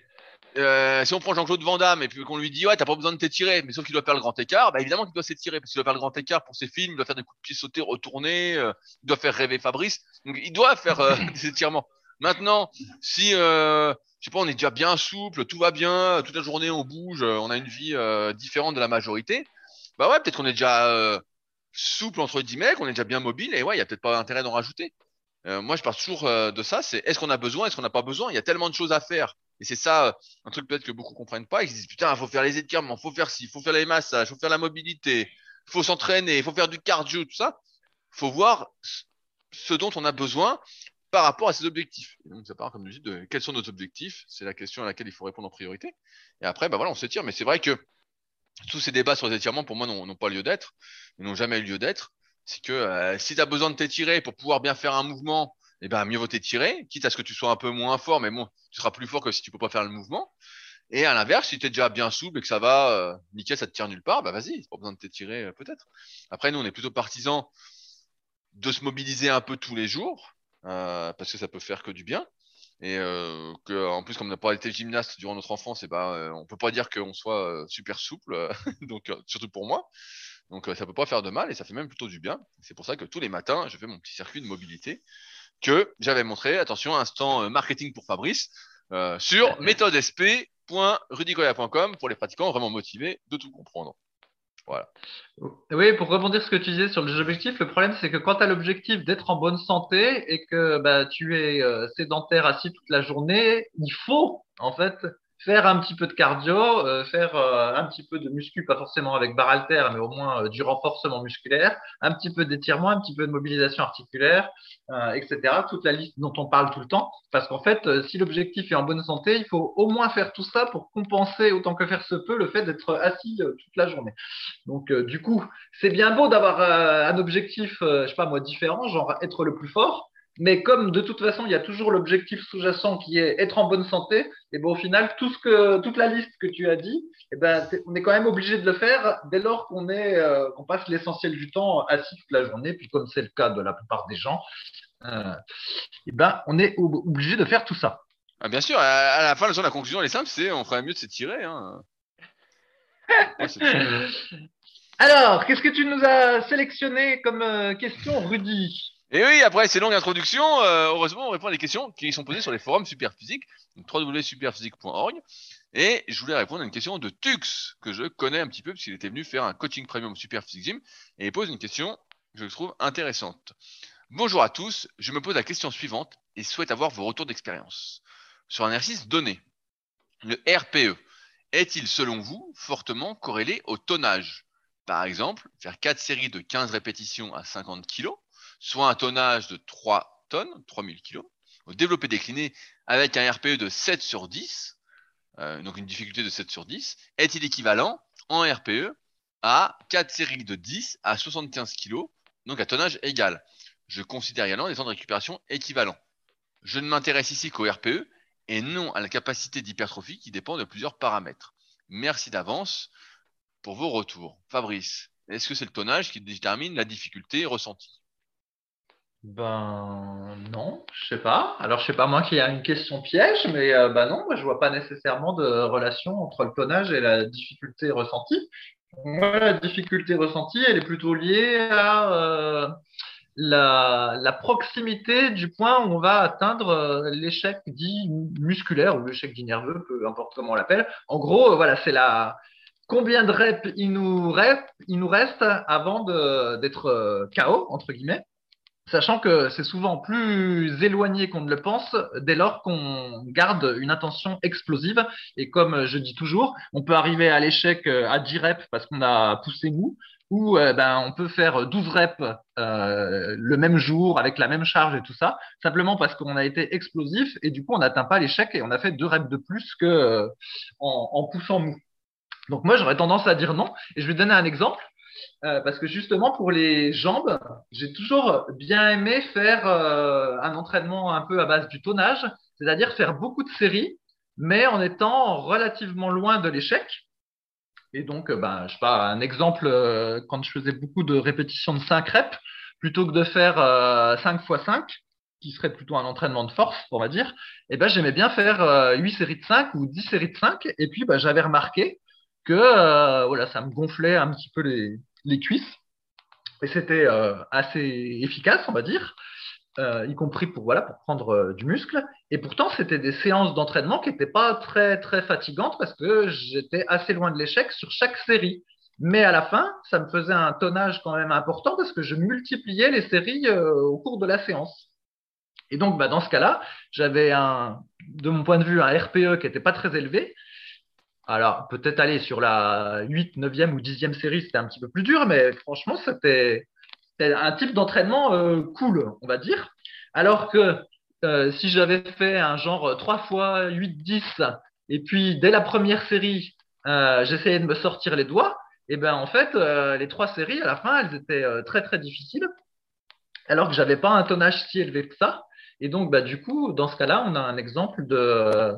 euh, si on prend Jean-Claude Van Damme et puis qu'on lui dit ouais t'as pas besoin de t'étirer mais sauf qu'il doit faire le grand écart bah évidemment qu'il doit s'étirer parce qu'il doit faire le grand écart pour ses films il doit faire des coups de pied sautés retournés euh, il doit faire rêver Fabrice donc il doit faire euh, des étirements maintenant si je sais pas on est déjà bien souple tout va bien toute la journée on bouge on a une vie différente de la majorité bah ouais peut-être qu'on est déjà souple entre 10 mecs, on est déjà bien mobile et ouais, il y a peut-être pas intérêt d'en rajouter. Moi, je pars toujours de ça, c'est est-ce qu'on a besoin, est-ce qu'on n'a pas besoin? Il y a tellement de choses à faire. Et c'est ça, euh, un truc peut-être que beaucoup comprennent pas. Ils se disent putain, il faut faire les étirements, faut faire ci, il faut faire les massages, il faut faire la mobilité, il faut s'entraîner, il faut faire du cardio, tout ça. Il faut voir ce dont on a besoin par rapport à ses objectifs. donc, ça part, comme je dis, de quels sont nos objectifs. C'est la question à laquelle il faut répondre en priorité. Et après, bah voilà, on s'étire. Mais c'est vrai que tous ces débats sur les étirements, pour moi, n'ont pas lieu d'être, ils n'ont jamais eu lieu d'être. C'est que euh, si tu as besoin de t'étirer pour pouvoir bien faire un mouvement, eh ben, mieux vaut t'étirer, quitte à ce que tu sois un peu moins fort, mais bon, tu seras plus fort que si tu peux pas faire le mouvement. Et à l'inverse, si tu es déjà bien souple et que ça va, euh, nickel, ça te tire nulle part, bah vas-y, pas besoin de t'étirer euh, peut-être. Après, nous, on est plutôt partisans de se mobiliser un peu tous les jours, euh, parce que ça peut faire que du bien et euh, que en plus comme on n'a pas été gymnaste durant notre enfance et ben euh, on peut pas dire qu'on soit super souple donc surtout pour moi donc ça peut pas faire de mal et ça fait même plutôt du bien c'est pour ça que tous les matins je fais mon petit circuit de mobilité que j'avais montré attention instant marketing pour Fabrice sur méthodesp.rudicoya.com pour les pratiquants vraiment motivés de tout comprendre voilà. Oui, pour rebondir ce que tu disais sur les objectifs, le problème c'est que quand tu as l'objectif d'être en bonne santé et que bah, tu es euh, sédentaire assis toute la journée, il faut en fait faire un petit peu de cardio, euh, faire euh, un petit peu de muscu, pas forcément avec barre haltère, mais au moins euh, du renforcement musculaire, un petit peu d'étirement, un petit peu de mobilisation articulaire, etc. Toute la liste dont on parle tout le temps. Parce qu'en fait, si l'objectif est en bonne santé, il faut au moins faire tout ça pour compenser autant que faire se peut le fait d'être assis toute la journée. Donc, du coup, c'est bien beau d'avoir un objectif, je sais pas moi, différent, genre être le plus fort. Mais comme de toute façon, il y a toujours l'objectif sous-jacent qui est être en bonne santé, et bon, au final, tout ce que, toute la liste que tu as dit, ben, on est quand même obligé de le faire dès lors qu'on est, euh, qu'on passe l'essentiel du temps assis toute la journée. Puis comme c'est le cas de la plupart des gens, euh, ben, on est obligé de faire tout ça. Ah, bien sûr, à, la fin, la conclusion elle est simple, c'est on ferait mieux de s'étirer. Hein. Alors, qu'est-ce que tu nous as sélectionné comme euh, question, Rudy? Et oui, après ces longues introductions, euh, heureusement, on répond à des questions qui sont posées sur les forums Superphysique, donc www.superphysique.org. Et je voulais répondre à une question de Tux, que je connais un petit peu, puisqu'il était venu faire un coaching premium Superphysique Gym, et il pose une question que je trouve intéressante. Bonjour à tous, je me pose la question suivante et souhaite avoir vos retours d'expérience. Sur un exercice donné, le RPE est-il selon vous fortement corrélé au tonnage? Par exemple, faire 4 séries de 15 répétitions à 50 kg soit un tonnage de 3 tonnes, 3000 kg, développé décliné avec un RPE de 7 sur 10, euh, donc une difficulté de 7 sur 10, est-il équivalent en RPE à 4 séries de 10 à 75 kg, donc à tonnage égal? Je considère également des temps de récupération équivalents. Je ne m'intéresse ici qu'au RPE et non à la capacité d'hypertrophie qui dépend de plusieurs paramètres. Merci d'avance pour vos retours. Fabrice, est-ce que c'est le tonnage qui détermine la difficulté ressentie? Ben non, je sais pas. Alors je sais pas moi qu'il y a une question piège, mais euh, ben non, moi je vois pas nécessairement de relation entre le tonnage et la difficulté ressentie. Moi, la difficulté ressentie, elle est plutôt liée à euh, la, proximité du point où on va atteindre euh, l'échec dit musculaire ou l'échec dit nerveux, peu importe comment on l'appelle. En gros, voilà, c'est la combien de reps il nous reste, il nous reste avant d'être KO entre guillemets. Sachant que c'est souvent plus éloigné qu'on ne le pense dès lors qu'on garde une intention explosive. Et comme je dis toujours, on peut arriver à l'échec euh, à 10 reps parce qu'on a poussé mou, ou euh, ben, on peut faire 12 reps euh, le même jour avec la même charge et tout ça, simplement parce qu'on a été explosif et du coup on n'atteint pas l'échec et on a fait deux reps de plus que poussant mou. Donc moi j'aurais tendance à dire non. Et je vais donner un exemple. Euh, parce que justement, pour les jambes, j'ai toujours bien aimé faire euh, un entraînement un peu à base du tonnage, c'est-à-dire faire beaucoup de séries, mais en étant relativement loin de l'échec. Et donc, euh, ben, je sais pas, un exemple, quand je faisais beaucoup de répétitions de 5 reps, plutôt que de faire euh, 5 x 5, qui serait plutôt un entraînement de force, on va dire, eh ben, j'aimais bien faire euh, 8 séries de 5 ou 10 séries de 5. Et puis, ben, j'avais remarqué que euh, voilà, ça me gonflait un petit peu les, les cuisses. Et c'était euh, assez efficace, on va dire, euh, y compris pour, voilà, pour prendre du muscle. Et pourtant, c'était des séances d'entraînement qui n'étaient pas très, très fatigantes parce que j'étais assez loin de l'échec sur chaque série. Mais à la fin, ça me faisait un tonnage quand même important parce que je multipliais les séries au cours de la séance. Et donc, bah, dans ce cas-là, j'avais un, de mon point de vue, un RPE qui n'était pas très élevé. Alors, peut-être aller sur la 8, 9e ou 10e série, c'était un petit peu plus dur, mais franchement, c'était un type d'entraînement euh, cool, on va dire. Alors que euh, si j'avais fait un genre 3 fois 8, 10, et puis dès la première série, euh, j'essayais de me sortir les doigts, et ben en fait, les trois séries, à la fin, elles étaient très très difficiles, alors que j'avais pas un tonnage si élevé que ça. Et donc, bah, du coup, dans ce cas-là, on a un exemple de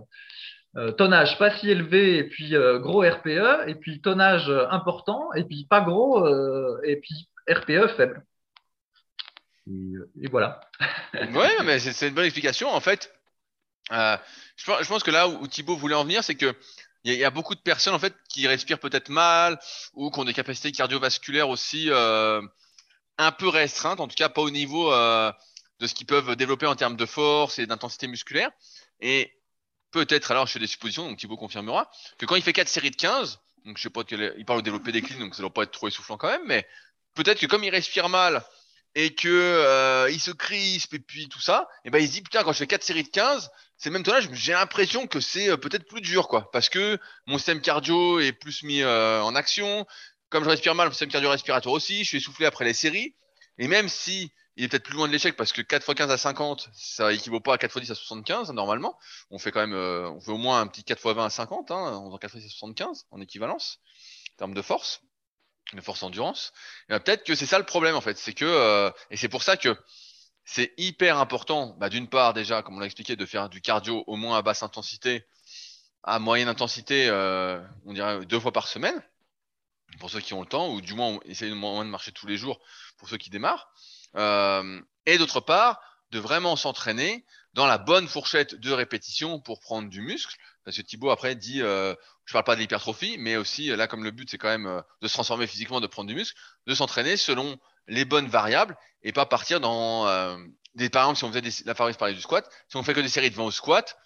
euh, tonnage pas si élevé et puis euh, gros RPE, et puis tonnage euh, important, et puis pas gros, et puis RPE faible. Et, voilà. Ouais, mais c'est une bonne explication. En fait, je, pense, que là où, où Thibaut voulait en venir, c'est que il y, y a beaucoup de personnes en fait qui respirent peut-être mal ou qui ont des capacités cardiovasculaires aussi un peu restreintes, en tout cas pas au niveau de ce qu'ils peuvent développer en termes de force et d'intensité musculaire. Et peut-être, alors je fais des suppositions, donc Thibaut confirmera, que quand il fait 4 séries de 15, donc je sais pas il parle au développé des cleans, donc ça doit pas être trop essoufflant quand même, mais peut-être que comme il respire mal et que euh, il se crispe et puis tout ça, et ben il se dit putain quand je fais 4 séries de 15, c'est le même tonnage, j'ai l'impression que c'est euh, peut-être plus dur quoi, parce que mon système cardio est plus mis euh, en action, comme je respire mal, mon système cardio-respiratoire aussi, je suis essoufflé après les séries, et même si il est peut-être plus loin de l'échec parce que 4 x 15 à 50, ça équivaut pas à 4 x 10 à 75 normalement. On fait quand même, euh, on fait au moins un petit 4 x 20 à 50, hein, en faisant 4 x 10 à 75 en équivalence, en termes de force, de force endurance. Et ben, peut-être que c'est ça le problème en fait, c'est que, euh, et c'est pour ça que c'est hyper important, bah, d'une part déjà, comme on l'a expliqué, de faire du cardio au moins à basse intensité, à moyenne intensité, euh, on dirait deux fois par semaine, pour ceux qui ont le temps, ou du moins essayer de moins de marcher tous les jours pour ceux qui démarrent. Euh, et d'autre part, de vraiment s'entraîner dans la bonne fourchette de répétition pour prendre du muscle. Parce que Thibaut après dit, euh, je parle pas de l'hypertrophie, mais aussi là comme le but c'est quand même euh, de se transformer physiquement, de prendre du muscle, de s'entraîner selon les bonnes variables et pas partir dans euh, des par exemple si on faisait des, la Fabrice parlait du squat, si on fait que des séries de 20 au squat,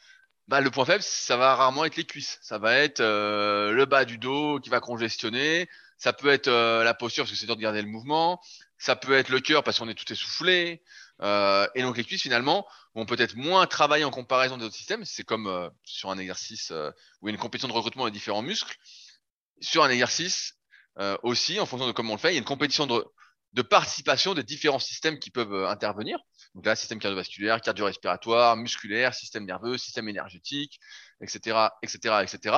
bah le point faible ça va rarement être les cuisses, ça va être euh, le bas du dos qui va congestionner, ça peut être euh, la posture parce que c'est dur de garder le mouvement, ça peut être le cœur parce qu'on est tout essoufflé. Euh, et donc les cuisses finalement vont peut-être moins travailler en comparaison des autres systèmes. C'est comme euh, sur un exercice euh, où il y a une compétition de recrutement des différents muscles. Sur un exercice euh, aussi, en fonction de comment on le fait, il y a une compétition de, de participation des différents systèmes qui peuvent intervenir. Donc là, système cardiovasculaire, cardio-respiratoire, musculaire, système nerveux, système énergétique, etc., etc., etc.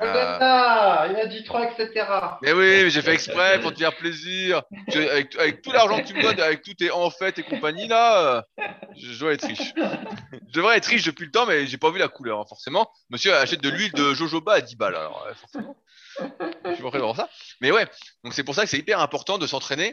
Euh, il a dit 3, etc. Mais oui, j'ai fait exprès pour te faire plaisir. avec, tout l'argent que tu me donnes, avec tout tes en fait et compagnie là, je, dois être riche. Je devrais être riche depuis le temps, mais j'ai pas vu la couleur, hein, forcément. Monsieur achète de l'huile de jojoba à 10 balles, alors forcément. Je suis pas prêt voir ça. Mais ouais, donc c'est pour ça que c'est hyper important de s'entraîner.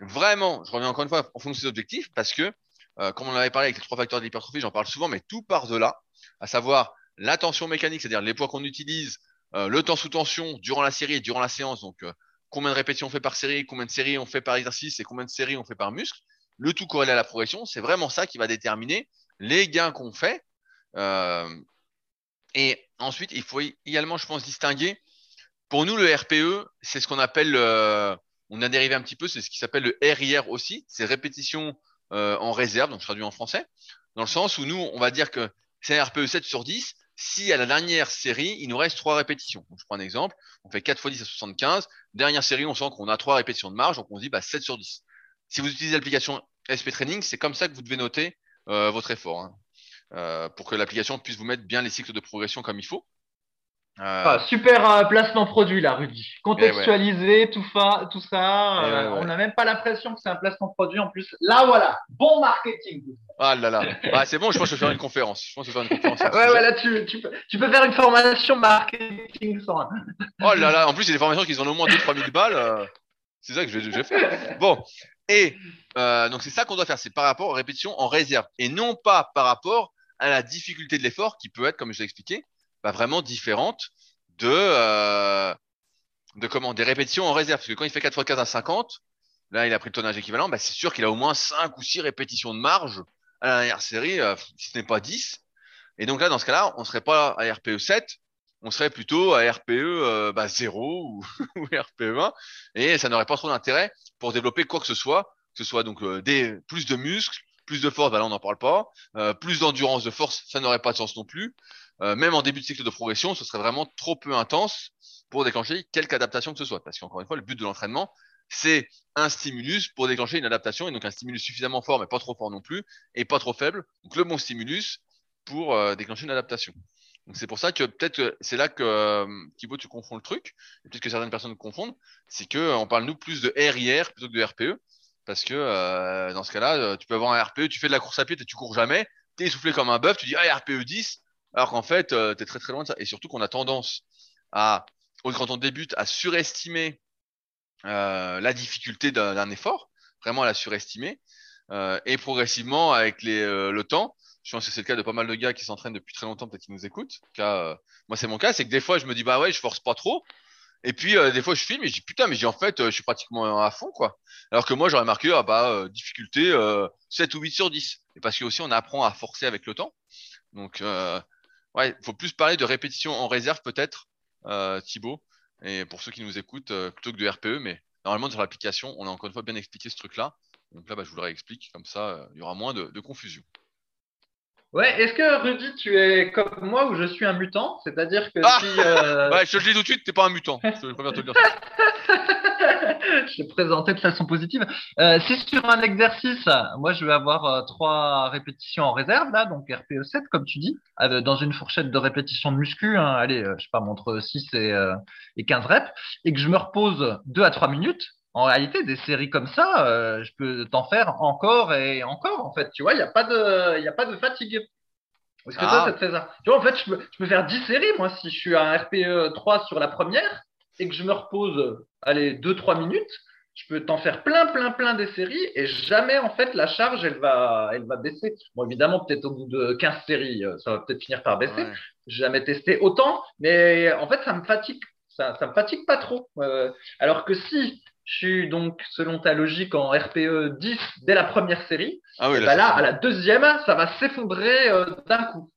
Vraiment, je reviens encore une fois en fonction de ses objectifs, parce que, euh, comme on en avait parlé avec les trois facteurs de l'hypertrophie, j'en parle souvent, mais tout part de là, à savoir la tension mécanique, c'est-à-dire les poids qu'on utilise, euh, le temps sous tension durant la série et durant la séance, donc euh, combien de répétitions on fait par série, combien de séries on fait par exercice et combien de séries on fait par muscle, le tout corrélé à la progression, c'est vraiment ça qui va déterminer les gains qu'on fait. Euh, et ensuite, il faut également, je pense, distinguer. Pour nous, le RPE, c'est ce qu'on appelle, on a dérivé un petit peu, c'est ce qui s'appelle le RIR aussi, c'est répétition en réserve, donc je traduis en français, dans le sens où nous, on va dire que c'est un RPE 7 sur 10, si à la dernière série, il nous reste trois répétitions. je prends un exemple, on fait 4 fois 10 à 75. Dernière série, on sent qu'on a trois répétitions de marge, donc on se dit bah, 7 sur 10. Si vous utilisez l'application SP Training, c'est comme ça que vous devez noter euh, votre effort, hein. euh, pour que l'application puisse vous mettre bien les cycles de progression comme il faut. Euh, ah, super euh, placement produit là, Rudy. Contextualisé, tout, tout ça. Euh, on n'a même pas l'impression que c'est un placement produit en plus. Là, voilà, bon marketing. Ah là là. Ah, c'est bon, je pense que je vais faire une conférence. Je pense que je vais faire une conférence. ouais, ouais, là, tu, tu, peux, tu, peux, faire une formation marketing sans. oh là là, en plus, il y a des formations qui ont au moins 2-3 000 balles. C'est ça que je vais, faire. Bon, et donc c'est ça qu'on doit faire, c'est par rapport aux répétitions en réserve et non pas par rapport à la difficulté de l'effort qui peut être, comme je l'ai expliqué, bah, vraiment différente de, euh, de comment des répétitions en réserve. Parce que quand il fait 4 x 15 à 50, là il a pris le tonnage équivalent, bah, c'est sûr qu'il a au moins 5 ou 6 répétitions de marge à la dernière série, euh, si ce n'est pas 10. Et donc là, dans ce cas-là, on serait pas à RPE 7, on serait plutôt à RPE euh, bah, 0 ou, ou, RPE 1, et ça n'aurait pas trop d'intérêt pour développer quoi que ce soit, que ce soit donc euh, des plus de muscles, plus de force, bah là on n'en parle pas, euh, plus d'endurance de force, ça n'aurait pas de sens non plus, euh, même en début de cycle de progression, ce serait vraiment trop peu intense pour déclencher quelque adaptation que ce soit. Parce qu'encore une fois, le but de l'entraînement, c'est un stimulus pour déclencher une adaptation, et donc un stimulus suffisamment fort, mais pas trop fort non plus, et pas trop faible. Donc le bon stimulus pour euh, déclencher une adaptation. Donc c'est pour ça que peut-être c'est là que euh, Thibaut tu confonds le truc, peut-être que certaines personnes confondent, c'est que on parle nous plus de RIR plutôt que de RPE, parce que dans ce cas-là, tu peux avoir un RPE, tu fais de la course à pied, et tu cours jamais, tu es essoufflé comme un bœuf, tu dis ah RPE 10, alors qu'en fait, euh, tu es très très loin de ça. Et surtout qu'on a tendance à, quand on débute, à surestimer euh, la difficulté d'un effort, vraiment à la surestimer. Euh, et progressivement, avec les, le temps, je pense que c'est le cas de pas mal de gars qui s'entraînent depuis très longtemps, peut-être qui nous écoutent. Cas, moi, c'est mon cas, c'est que des fois, je me dis, bah ouais, je force pas trop. Et puis, des fois, je filme et je dis, putain, mais j'ai en fait, je suis pratiquement à fond, quoi. Alors que moi, j'aurais marqué, ah bah, difficulté 7 ou 8 sur 10. Et parce que aussi, on apprend à forcer avec le temps. Donc, Ouais, il faut plus parler de répétition en réserve peut-être, euh, Thibaut, et pour ceux qui nous écoutent, euh, plutôt que de RPE, mais normalement sur l'application, on a encore une fois bien expliqué ce truc-là. Donc là, bah, je vous le réexplique, comme ça, euh, il y aura moins de confusion. Ouais, est-ce que Rudy, tu es comme moi ou je suis un mutant? C'est-à-dire que ah si. Euh... ouais, je te le dis tout de suite, t'es pas un mutant. Je préfère te le dire. je vais présenter de façon positive. Euh, si sur un exercice, moi je vais avoir euh, trois répétitions en réserve, là, donc RPE 7, comme tu dis, dans une fourchette de répétition de muscu, hein, allez, euh, je sais pas, entre 6 et, euh, et 15 reps, et que je me repose 2 à 3 minutes, en réalité, des séries comme ça, euh, je peux t'en faire encore et encore, en fait. Tu vois, il n'y a, pas de, y a pas de fatigue. Parce que ah. Tu vois, en fait, je peux, je peux faire 10 séries, moi, si je suis à un RPE 3 sur la première et que je me repose, allez, 2-3 minutes, je peux t'en faire plein, plein, plein des séries et jamais, en fait, la charge, elle va, elle va baisser. Bon, évidemment, peut-être au bout de 15 séries, euh, ça va peut-être finir par baisser. Ouais. J'ai jamais testé autant, mais en fait, ça me fatigue. Ça, ça me fatigue pas trop. Euh, alors que si je suis donc, selon ta logique, en RPE 10 dès la première série. Ah oui, là, bah à la deuxième, ça va s'effondrer euh, d'un coup.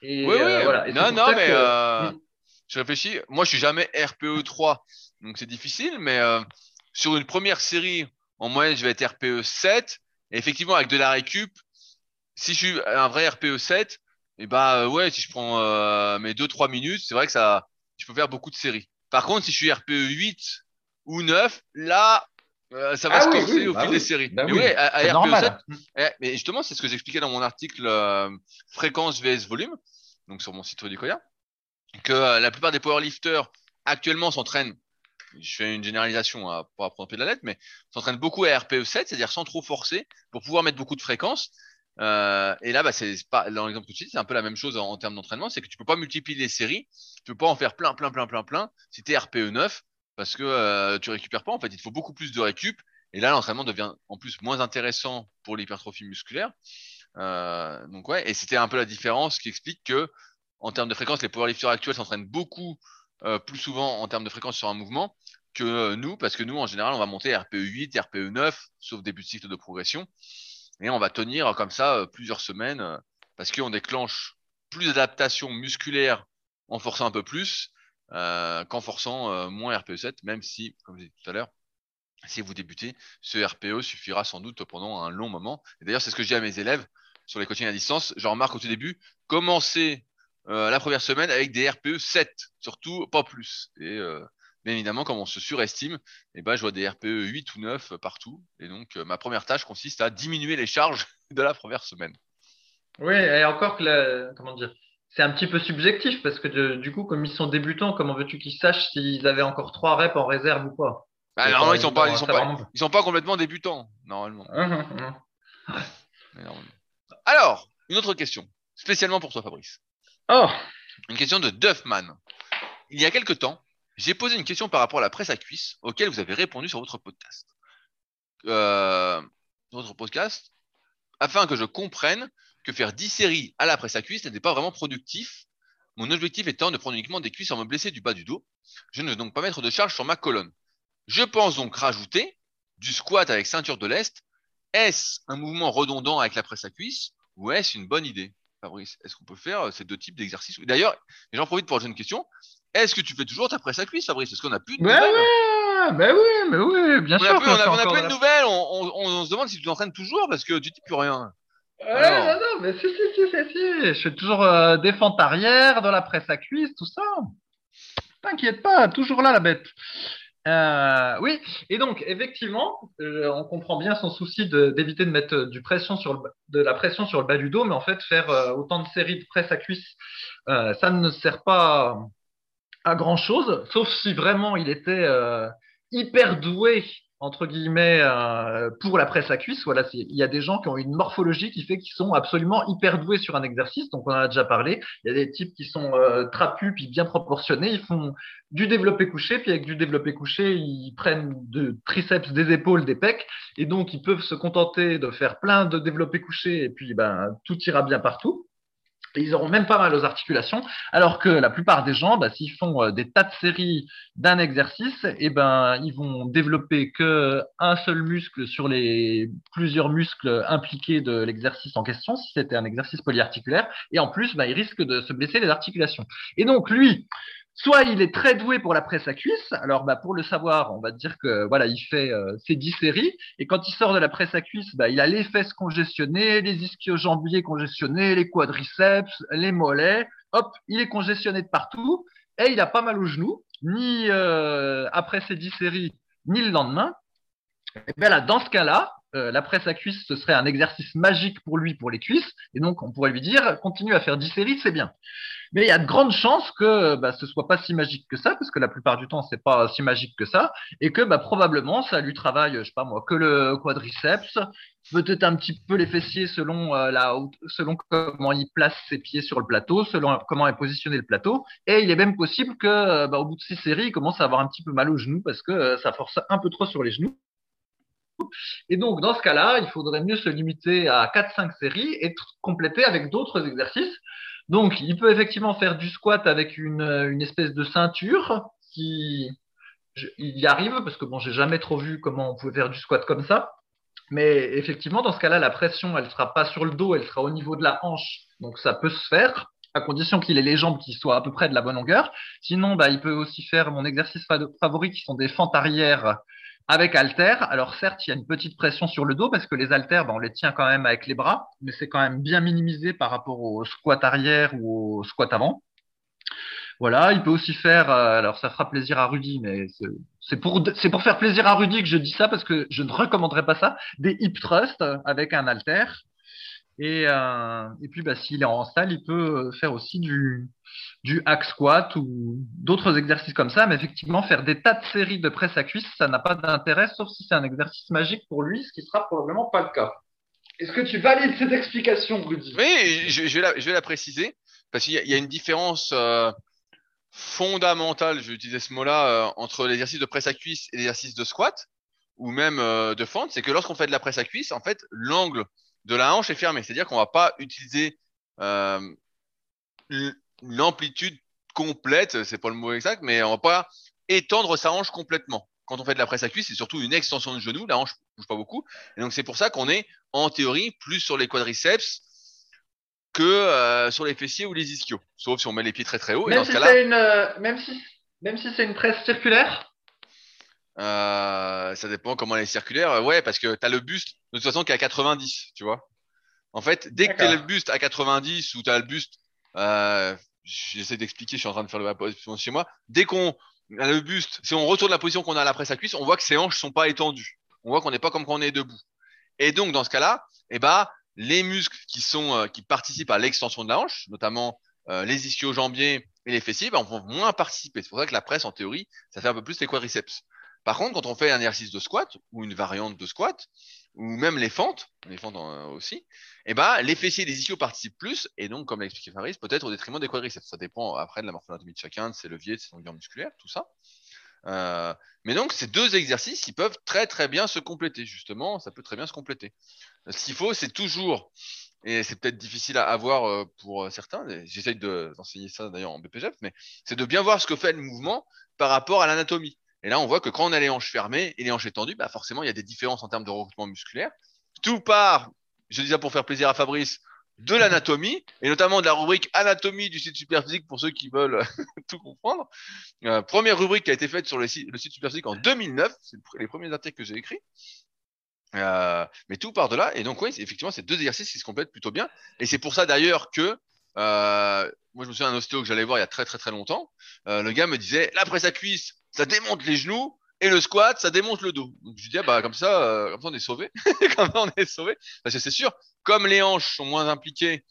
Et, oui, euh, Voilà. non, non, mais euh, je réfléchis. Moi, je suis jamais RPE 3, donc c'est difficile. Mais sur une première série, en moyenne, je vais être RPE 7. Et effectivement, avec de la récup, si je suis un vrai RPE 7, et bah ouais, si je prends mes 2-3 minutes, c'est vrai que ça, je peux faire beaucoup de séries. Par contre, si je suis RPE 8 ou 9, là, euh, ça va ah se corser au bah fil des séries. Bah mais oui, à, à RPE 7, eh, mais justement, c'est ce que j'expliquais dans mon article euh, fréquence vs volume. donc sur mon site Rudicoya, que euh, la plupart des powerlifters actuellement s'entraînent, je fais une généralisation à pas prendre de la lettre, mais s'entraînent beaucoup à RPE 7, c'est-à-dire sans trop forcer, pour pouvoir mettre beaucoup de fréquences. Et là, bah, c'est pas dans l'exemple que tu dis, c'est un peu la même chose en, termes d'entraînement, c'est que tu peux pas multiplier les séries, tu peux pas en faire plein, plein, plein, plein, plein si tu es RPE 9 parce que euh, tu récupères pas. En fait, il faut beaucoup plus de récup. Et là, l'entraînement devient en plus moins intéressant pour l'hypertrophie musculaire. Euh, donc ouais, et c'était un peu la différence qui explique que en termes de fréquence, les powerlifters actuels s'entraînent beaucoup euh, plus souvent en termes de fréquence sur un mouvement que euh, nous, parce que nous, en général, on va monter RPE 8, RPE 9, sauf début de cycle de progression, et on va tenir comme ça plusieurs semaines, parce qu'on déclenche plus d'adaptation musculaire en forçant un peu plus qu'en forçant moins RPE 7, même si, comme je disais tout à l'heure, si vous débutez, ce RPE suffira sans doute pendant un long moment. Et d'ailleurs, c'est ce que je dis à mes élèves sur les coachings à distance. Je remarque au tout début, commencez euh, la première semaine avec des RPE 7, surtout pas plus. Et euh, bien évidemment, comme on se surestime, eh ben, je vois des RPE 8 ou 9 partout. Et donc, euh, ma première tâche consiste à diminuer les charges de la première semaine. Oui, et encore que comment dire, c'est un petit peu subjectif parce que du coup, comme ils sont débutants, comment veux-tu qu'ils sachent s'ils avaient encore trois reps en réserve ou pas? Bah, Normalement, ils sont pas, ils sont pas, ils sont pas complètement débutants, normalement. Hum, hum, hum. Alors, une autre question, spécialement pour toi, Fabrice. Oh Une question de Duffman. Il y a quelque temps, j'ai posé une question par rapport à la presse à cuisse, auquel vous avez répondu sur votre podcast. Euh, votre podcast, afin que je comprenne que faire 10 séries à la presse à cuisse n'était pas vraiment productif. Mon objectif étant de prendre uniquement des cuisses sans me blesser du bas du dos. Je ne veux donc pas mettre de charge sur ma colonne. Je pense donc rajouter du squat avec ceinture de l'Est. Est-ce un mouvement redondant avec la presse à cuisse ou est-ce une bonne idée? Fabrice, est-ce qu'on peut faire euh, ces deux types d'exercices? D'ailleurs, j'en profite pour poser une question. Est-ce que tu fais toujours ta presse à cuisse, Fabrice? Est-ce qu'on n'a plus de nouvelles? Ben oui, mais oui, bien sûr. on n'a plus de nouvelles. On, se demande si tu t'entraînes toujours parce que tu dis plus rien. Ouais, non, non, mais si, si, si, si, si. Je fais toujours euh, des fentes arrière, dans la presse à cuisse, tout ça. T'inquiète pas, toujours là, la bête. Euh, oui, et donc effectivement, euh, on comprend bien son souci d'éviter de, mettre du pression sur le, de la pression sur le bas du dos, mais en fait faire euh, autant de séries de presse à cuisse, ça ne sert pas à grand chose, sauf si vraiment il était hyper doué entre guillemets euh, pour la presse à cuisse. Voilà, il y a des gens qui ont une morphologie qui fait qu'ils sont absolument hyper doués sur un exercice. Donc on en a déjà parlé. Il y a des types qui sont euh, trapus puis bien proportionnés. Ils font du développé couché puis avec du développé couché, ils prennent de triceps, des épaules, des pecs et donc ils peuvent se contenter de faire plein de développé couché et puis ben tout ira bien partout ils auront même pas mal aux articulations, alors que la plupart des gens, bah, s'ils font euh, des tas de séries d'un exercice, eh ben, ils vont développer que un seul muscle sur les plusieurs muscles impliqués de l'exercice en question, si c'était un exercice polyarticulaire, et en plus, bah, ils risquent de se blesser les articulations. Et donc, lui, Soit il est très doué pour la presse à cuisse. Alors, bah, pour le savoir, on va dire que voilà, il fait euh, ses 10 séries. Et quand il sort de la presse à cuisse, bah, il a les fesses congestionnées, les ischio-jambiers congestionnés, les quadriceps, les mollets. Hop, il est congestionné de partout. Et il a pas mal aux genoux, ni euh, après ces 10 séries, ni le lendemain. Et bien là, dans ce cas-là, euh, la presse à cuisse, ce serait un exercice magique pour lui, pour les cuisses. Et donc, on pourrait lui dire, continue à faire 10 séries, c'est bien. Mais il y a de grandes chances que bah, ce soit pas si magique que ça, parce que la plupart du temps, c'est pas si magique que ça, et que bah, probablement, ça lui travaille, je sais pas moi, que le quadriceps, peut-être un petit peu les fessiers selon euh, la selon comment il place ses pieds sur le plateau, selon comment est positionné le plateau, et il est même possible que euh, bah, au bout de six séries, il commence à avoir un petit peu mal aux genoux parce que euh, ça force un peu trop sur les genoux. Et donc, dans ce cas-là, il faudrait mieux se limiter à 4-5 séries et compléter avec d'autres exercices donc, il peut effectivement faire du squat avec une, une espèce de ceinture. Si il y arrive, parce que bon, j'ai jamais trop vu comment on pouvait faire du squat comme ça. Mais effectivement, dans ce cas-là, la pression, elle sera pas sur le dos, elle sera au niveau de la hanche. Donc, ça peut se faire, à condition qu'il ait les jambes qui soient à peu près de la bonne longueur. Sinon, bah, il peut aussi faire mon exercice favori, qui sont des fentes arrière avec halter, alors certes, il y a une petite pression sur le dos parce que les haltères, ben, on les tient quand même avec les bras, mais c'est quand même bien minimisé par rapport au squat arrière ou au squat avant. Voilà, il peut aussi faire, euh, alors ça fera plaisir à Rudy, mais c'est pour, c'est pour faire plaisir à Rudy que je dis ça parce que je ne recommanderais pas ça, des hip thrusts avec un halter. Et, euh, et puis, bah, s'il est en salle, il peut faire aussi du, du hack squat ou d'autres exercices comme ça. Mais effectivement, faire des tas de séries de presse à cuisse, ça n'a pas d'intérêt, sauf si c'est un exercice magique pour lui, ce qui sera probablement pas le cas. Est-ce que tu valides cette explication, Rudy? Oui, je, vais la, je, vais la, préciser, parce qu'il y, a une différence euh, fondamentale, je vais utiliser ce mot-là, euh, entre l'exercice de presse à cuisse et l'exercice de squat, ou même euh, de fente, c'est que lorsqu'on fait de la presse à cuisse, en fait, l'angle de la hanche est fermé. C'est-à-dire qu'on va pas utiliser euh, l'amplitude complète, c'est pas le mot exact, mais on va pas étendre sa hanche complètement. Quand on fait de la presse à cuisse, c'est surtout une extension de genou, la hanche bouge pas beaucoup. Et donc c'est pour ça qu'on est en théorie plus sur les quadriceps que euh, sur les fessiers ou les ischios, sauf si on met les pieds très très haut. Même, si, une, euh, même si, même si c'est une presse circulaire euh, ça dépend comment elle est circulaire. Ouais, parce que tu as le buste de toute façon qui est à 90, tu vois. En fait, dès que tu as le buste à 90 ou tu as le buste, euh, j'essaie d'expliquer, je suis en train de faire le position chez moi. Dès qu'on a le buste, si on retourne la position qu'on a à la presse à cuisse, on voit que ses hanches sont pas étendues. On voit qu'on n'est pas comme quand on est debout. Et donc, dans ce cas-là, eh ben, les muscles qui sont, euh, qui participent à l'extension de la hanche, notamment euh, les ischio-jambiers et les fessiers, ben, vont moins participer. C'est pour ça que la presse, en théorie, ça fait un peu plus les quadriceps. Par contre, quand on fait un exercice de squat ou une variante de squat, ou même les fentes, les fentes euh, aussi, eh ben, les fessiers et les ischios participent plus, et donc, comme l'a expliqué Faris, peut-être au détriment des quadriceps. Ça dépend après de la morphologie de chacun, de ses leviers, de ses longueurs musculaires, tout ça. Euh, mais donc, ces deux exercices, ils peuvent très très bien se compléter, justement, ça peut très bien se compléter. Ce qu'il faut, c'est toujours, et c'est peut-être difficile à avoir euh, pour certains, j'essaye d'enseigner ça d'ailleurs en BPGF, mais c'est de bien voir ce que fait le mouvement par rapport à l'anatomie. Et là, on voit que quand on a les hanches fermées et les hanches étendues, bah forcément, il y a des différences en termes de recrutement musculaire. Tout part, je dis ça pour faire plaisir à Fabrice, de l'anatomie, et notamment de la rubrique anatomie du site Superphysique pour ceux qui veulent tout comprendre. Euh, première rubrique qui a été faite sur le site, le site Superphysique en 2009, c'est les premiers articles que j'ai écrits. Euh, mais tout part de là, et donc oui, effectivement, c'est deux exercices qui se complètent plutôt bien, et c'est pour ça d'ailleurs que euh, moi je me souviens d'un ostéo que j'allais voir il y a très très très longtemps, euh, le gars me disait la presse à cuisse, ça démonte les genoux, et le squat, ça démonte le dos. Je dis, ah, bah, comme ça, euh, comme ça, on est sauvé. comme ça, on est sauvé. Parce que c'est sûr, comme les hanches sont moins impliquées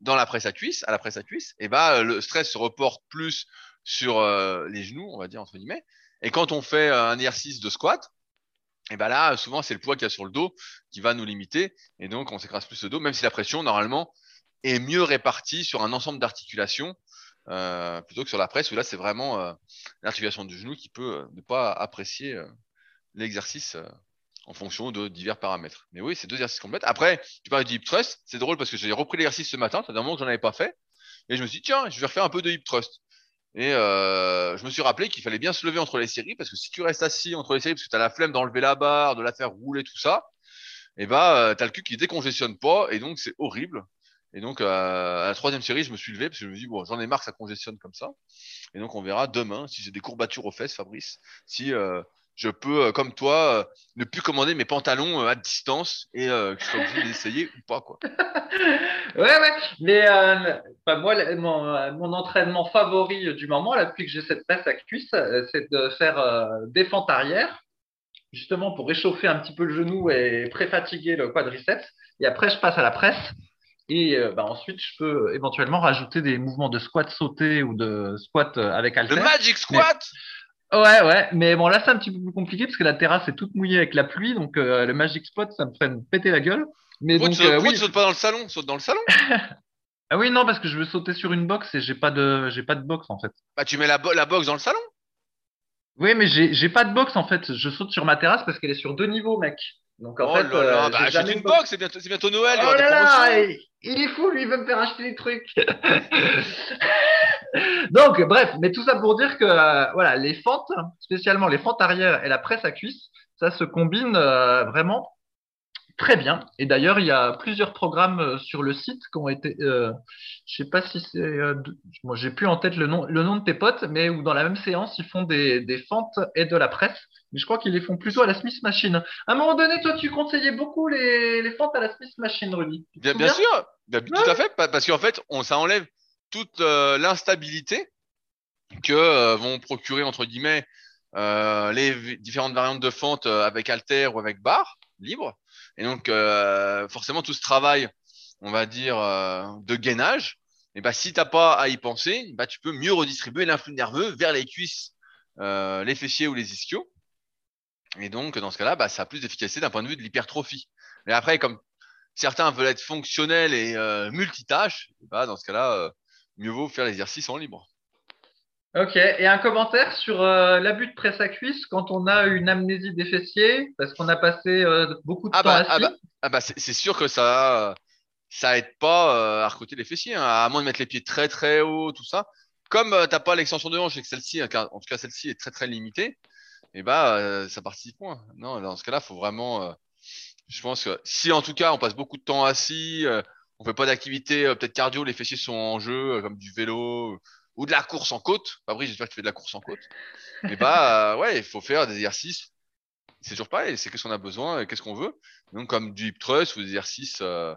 dans la presse à cuisse, à la presse à cuisse, et bah, le stress se reporte plus sur euh, les genoux, on va dire, entre guillemets. Et quand on fait euh, un exercice de squat, et bah là, souvent, c'est le poids qu'il y a sur le dos qui va nous limiter. Et donc, on s'écrase plus le dos, même si la pression, normalement, est mieux répartie sur un ensemble d'articulations euh, plutôt que sur la presse où là c'est vraiment euh, l'articulation du genou qui peut euh, ne pas apprécier l'exercice en fonction de divers paramètres. Mais oui, c'est deux exercices complètes. Après, tu parles du hip thrust, c'est drôle parce que j'ai repris l'exercice ce matin, c'est un moment que j'en avais pas fait, et je me suis dit tiens, je vais refaire un peu de hip thrust. Et euh, je me suis rappelé qu'il fallait bien se lever entre les séries parce que si tu restes assis entre les séries parce que tu as la flemme d'enlever la barre, de la faire rouler, tout ça, et eh bah tu as le cul qui décongestionne pas et donc c'est horrible. Et donc, euh, à la troisième série, je me suis levé parce que je me dis, bon, j'en ai marre que ça congestionne comme ça. Et donc, on verra demain si j'ai des courbatures aux fesses, Fabrice, si euh, je peux, euh, comme toi, ne plus commander mes pantalons à distance et que je sois obligé d'essayer ou pas, quoi. ouais, ouais. Mais moi, mon, mon, entraînement favori du moment, là, depuis que j'ai cette presse à cuisse, c'est de faire des fentes arrière, justement pour réchauffer un petit peu le genou et préfatiguer le quadriceps. Et après, je passe à la presse. Et euh, bah, ensuite, je peux éventuellement rajouter des mouvements de squat sauté ou de squat euh, avec halter. Le magic squat Ouais, ouais. Mais bon, là, c'est un petit peu plus compliqué parce que la terrasse est toute mouillée avec la pluie. Donc, euh, le magic squat, ça me ferait me péter la gueule. Mais donc, oui. saute pas dans le salon Saute dans le salon Ah oui, non, parce que je veux sauter sur une box et j'ai pas de, j'ai pas de box en fait. Bah, tu mets la, la box dans le salon Oui, mais j'ai pas de box en fait. Je saute sur ma terrasse parce qu'elle est sur deux niveaux, mec. Donc en oh fait, là là, bah, une box, c'est bientôt, bientôt, Noël. Oh là là, il est fou, lui, il veut me faire acheter des trucs. Donc, bref, mais tout ça pour dire que euh, voilà, les fentes, spécialement les fentes arrière et la presse à cuisse, ça se combine euh, vraiment très bien. Et d'ailleurs, il y a plusieurs programmes euh, sur le site qui ont été, euh, je sais pas si c'est, euh, moi j'ai plus en tête le nom, le nom de tes potes, mais où dans la même séance ils font des, des fentes et de la presse. Mais je crois qu'ils les font plutôt à la Smith Machine. À un moment donné, toi, tu conseillais beaucoup les, les fentes à la Smith Machine, Rudy. Bien, bien sûr, tout à fait, parce qu'en fait, on, ça enlève toute l'instabilité que vont procurer entre guillemets les différentes variantes de fentes avec alter ou avec barre libre. Et donc, euh, forcément, tout ce travail on va dire, euh, de gainage, et bah, si t'as pas à y penser, bah, tu peux mieux redistribuer l'influx nerveux vers les cuisses, euh, les fessiers ou les ischios. Et donc, dans ce cas-là, bah, ça a plus d'efficacité d'un point de vue de l'hypertrophie. Mais après, comme certains veulent être fonctionnels et multitâches, bah, dans ce cas-là, mieux vaut faire l'exercice en libre. Ok, et un commentaire sur euh, l'abus de presse à cuisse quand on a une amnésie des fessiers, parce qu'on a passé euh, beaucoup de Ah temps bah, ah assis. bah, ah bah c'est sûr que ça, ça aide pas euh, à recruter les fessiers, hein, à moins de mettre les pieds très très haut, tout ça. Comme euh, t'as pas l'extension de hanche et que celle-ci, en tout cas celle-ci est très très limitée, et bah euh, ça participe moins. Non, dans ce cas-là, faut vraiment. je pense que si en tout cas on passe beaucoup de temps assis, on fait pas d'activité peut-être cardio, les fessiers sont en jeu comme du vélo ou de la course en côte. Fabrice, j'espère que tu fais de la course en côte. Et bah euh, ouais, il faut faire des exercices. C'est toujours pareil, c'est qu'est-ce qu'on a besoin, et qu'est-ce qu'on veut. Donc comme du hip thrust ou des exercices euh,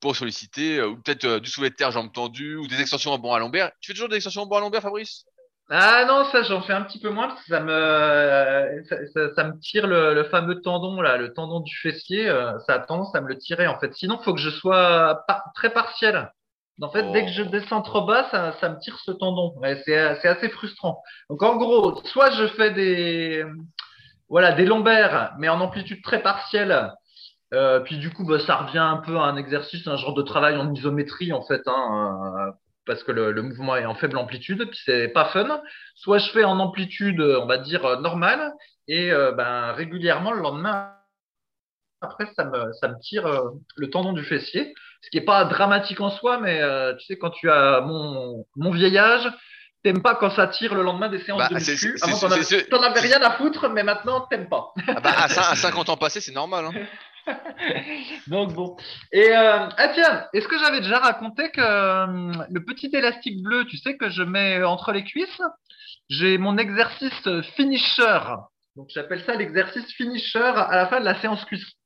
pour solliciter, euh, ou peut-être euh, du soulevé de terre jambes tendues, ou des extensions en banc à lombaire. Tu fais toujours des extensions en banc à lombaire, Fabrice? Ah non, ça j'en fais un petit peu moins parce que ça me, euh, ça, me tire le, fameux tendon là, le tendon du fessier, euh, ça a tendance à me le tirer en fait. Sinon, faut que je sois très partiel. En fait, dès que je Oh. descends trop bas, ça, ça me tire ce tendon. Ouais, c'est, c'est assez frustrant. Donc en gros, soit je fais des, voilà, des lombaires, mais en amplitude très partielle. Euh, puis du coup, bah, ça revient un peu à un exercice, un genre de travail en isométrie en fait, hein, euh, parce que le, le mouvement est en faible amplitude, puis c'est pas fun. Soit je fais en amplitude, on va dire euh, normale, et euh, ben régulièrement le lendemain, après ça me ça me tire euh, le tendon du fessier, ce qui est pas dramatique en soi, mais euh, tu sais quand tu as mon mon vieillage. T'aimes pas quand ça tire le lendemain des séances Bah, de muscu. Avant, t'en avais, rien à foutre, mais maintenant, t'aimes pas. ah bah, à 50 ans passés, c'est normal. Hein. Donc bon. Et euh, ah tiens, est-ce que j'avais déjà raconté que euh, le petit élastique bleu, tu sais que je mets entre les cuisses, j'ai mon exercice finisher. Donc j'appelle ça l'exercice finisher à la fin de la séance cuisse.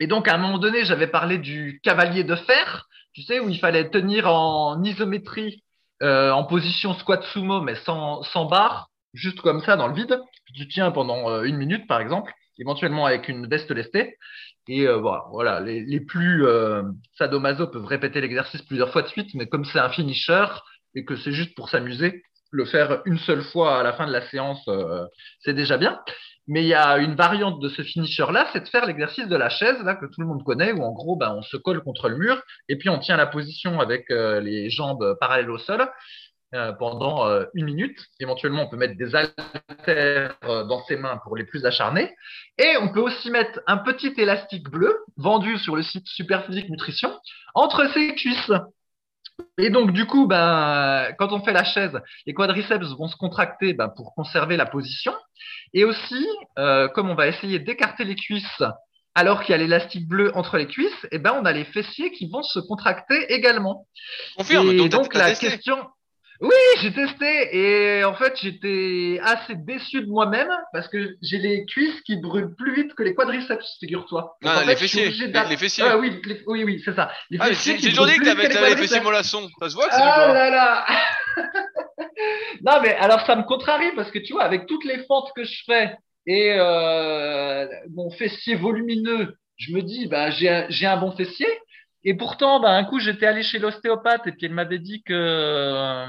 Et donc à un moment donné, j'avais parlé du cavalier de fer, tu sais où il fallait tenir en isométrie euh, en position squat sumo mais sans sans barre, juste comme ça dans le vide. Tu tiens pendant euh, une minute par exemple, éventuellement avec une veste lestée. Et euh, voilà, voilà, les, les plus euh, sadomaso peuvent répéter l'exercice plusieurs fois de suite, mais comme c'est un finisher et que c'est juste pour s'amuser, le faire une seule fois à la fin de la séance, euh, c'est déjà bien. Mais il y a une variante de ce finisher-là, c'est de faire l'exercice de la chaise, là, que tout le monde connaît, où en gros, ben, on se colle contre le mur et puis on tient la position avec euh, les jambes parallèles au sol euh, pendant euh, une minute. Éventuellement, on peut mettre des haltères euh, dans ses mains pour les plus acharnés. Et on peut aussi mettre un petit élastique bleu vendu sur le site Superphysique Nutrition entre ses cuisses. Et donc, du coup, ben, quand on fait la chaise, les quadriceps vont se contracter ben, pour conserver la position. Et aussi, euh, comme on va essayer d'écarter les cuisses alors qu'il y a l'élastique bleu entre les cuisses, eh ben, on a les fessiers qui vont se contracter également. Confirme. Et donc, donc, la testé. question. Oui, j'ai testé et en fait, j'étais assez déçu de moi-même parce que j'ai les cuisses qui brûlent plus vite que les quadriceps, figure-toi. Fait, les fessiers, les- fessiers. Ah oui, les- oui, oui, c'est ça. Les Ah, fessiers toujours dit brûlent que t'avais les fessiers mollassons. Ça se voit que c'est Ah bois. là là Non, mais alors ça me contrarie parce que tu vois, avec toutes les fentes que je fais et euh, mon fessier volumineux, je me dis, bah, j'ai un- j'ai un bon fessier. Et pourtant, bah, un coup, j'étais allé chez l'ostéopathe et puis elle m'avait dit que euh,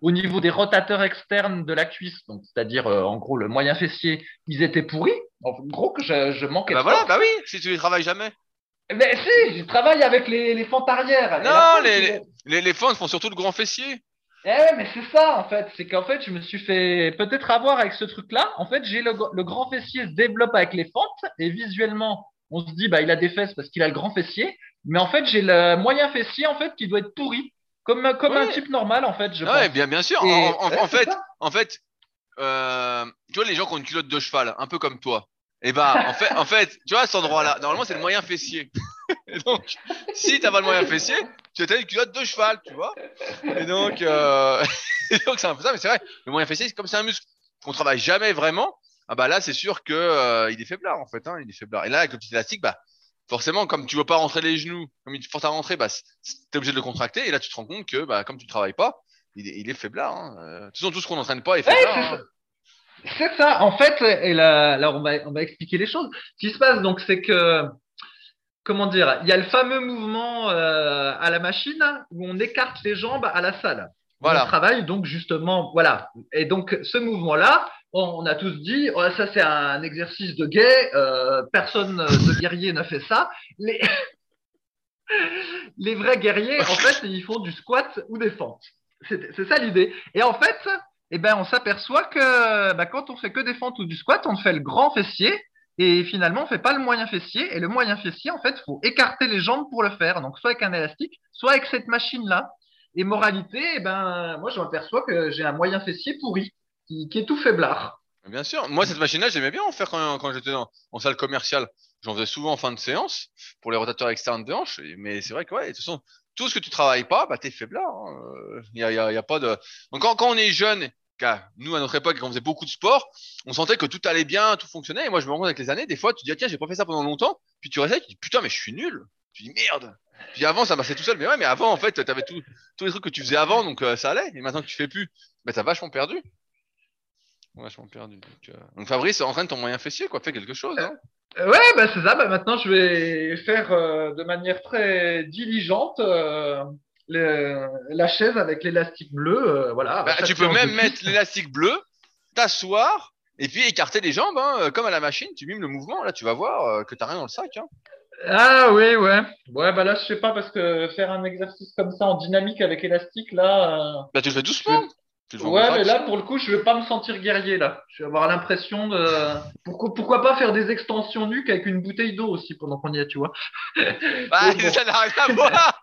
au niveau des rotateurs externes de la cuisse, donc c'est-à-dire euh, en gros le moyen fessier, ils étaient pourris. En gros, que je, je manquais Bah de voilà, force. bah oui, si tu les travailles jamais. Mais si, je travaille avec les, les fentes arrière. Non, les- Les, les fentes font surtout le grand fessier. Eh ouais, mais c'est ça en fait, c'est qu'en fait je me suis fait peut-être avoir avec ce truc-là. En fait, j'ai le, le grand fessier se développe avec les fentes et visuellement on se dit bah il a des fesses parce qu'il a le grand fessier, mais en fait j'ai le moyen fessier en fait qui doit être pourri, comme comme un type normal en fait je Ah ouais, pense. bien, bien sûr. Et- En, en- ouais, en c'est fait, en fait, euh, tu vois les gens qui ont une culotte de cheval, un peu comme toi. Et bah, en fait, en fait, tu vois, cet endroit-là, normalement, c'est le moyen fessier. Donc, si t'as pas le moyen fessier, tu as une culotte de cheval, tu vois. Et donc, euh, c'est un peu ça, mais c'est vrai. Le moyen fessier, c'est comme c'est un muscle qu'on travaille jamais vraiment. Ah bah là, c'est sûr que euh, il est faiblard en fait, hein, il est faiblard. Et là, avec le petit élastique, bah forcément, comme tu veux pas rentrer les genoux, comme il te force à rentrer, bah t'es obligé de le contracter. Et là, tu te rends compte que bah comme tu travailles pas, il est, il est faiblard. Hein. Euh, De toute façon, tout ce qu'on n'entraîne pas est faiblard. c'est hein. ça. C'est ça. En fait, et là, là on, va, on va expliquer les choses. Ce qui se passe, donc, c'est que comment dire, il y a le fameux mouvement euh, à la machine où on écarte les jambes à la salle. Voilà. On travaille donc justement, voilà. Et donc ce mouvement-là, on, a tous dit, oh, ça c'est un exercice de gay, euh, personne de guerrier ne fait ça. Les, les vrais guerriers, en fait, ils font du squat ou des fentes. C'est c'est ça l'idée. Et en fait, eh ben, on s'aperçoit que bah, quand on fait que des fentes ou du squat, on fait le grand fessier et finalement, on fait pas le moyen fessier. Et le moyen fessier, en fait, faut écarter les jambes pour le faire. Donc, soit avec un élastique, soit avec cette machine-là. Et moralité, eh ben, moi, je m'aperçois que j'ai un moyen fessier pourri, qui, est tout faiblard. Bien sûr. Moi, cette machine-là, j'aimais bien en faire quand, j'étais en, salle commerciale. J'en faisais souvent en fin de séance pour les rotateurs externes de hanches. Et- Mais c'est vrai que, ouais, de toute façon, tout ce que tu travailles pas, bah, t'es faiblard. Il y a, y a- pas de. Donc, quand, on est jeune, nous, à notre époque, quand on faisait beaucoup de sport, on sentait que tout allait bien, tout fonctionnait. Et moi, je me rends compte avec les années, des fois, tu dis, ah, tiens, j'ai pas fait ça pendant longtemps. Puis tu réessayes, tu dis, putain, mais je suis nul. Tu dis, merde. Puis avant, ça marchait tout seul. Mais ouais, mais avant, en fait, t'avais tout, tous les trucs que tu faisais avant, donc euh, ça allait. Et maintenant que tu fais plus, bah, t'as vachement perdu. Vachement perdu. Donc, euh, donc Fabrice, entraîne ton moyen fessier, quoi. Fais quelque chose. Hein. Euh, Ouais, bah, c'est ça. Bah, maintenant, je vais faire euh, de manière très diligente le- la chaise avec l'élastique bleu. euh, voilà. Bah, tu peux même mettre l'élastique bleu, t'asseoir, et puis écarter les jambes, hein, euh, comme à la machine. Tu mimes le mouvement. Là, tu vas voir euh, que t'as rien dans le sac. Hein. Ah oui, ouais. Ouais, bah là, je sais pas parce que faire un exercice comme ça en dynamique avec élastique, là. Bah, tu le fais doucement. Le euh, Ouais, mais là, pour le coup, je vais pas me sentir guerrier, là. Je vais avoir l'impression de. Pourquoi, pourquoi pas faire des extensions nuques avec une bouteille d'eau aussi pendant qu'on y est, tu vois. Bah, bon. ça n'a rien à voir.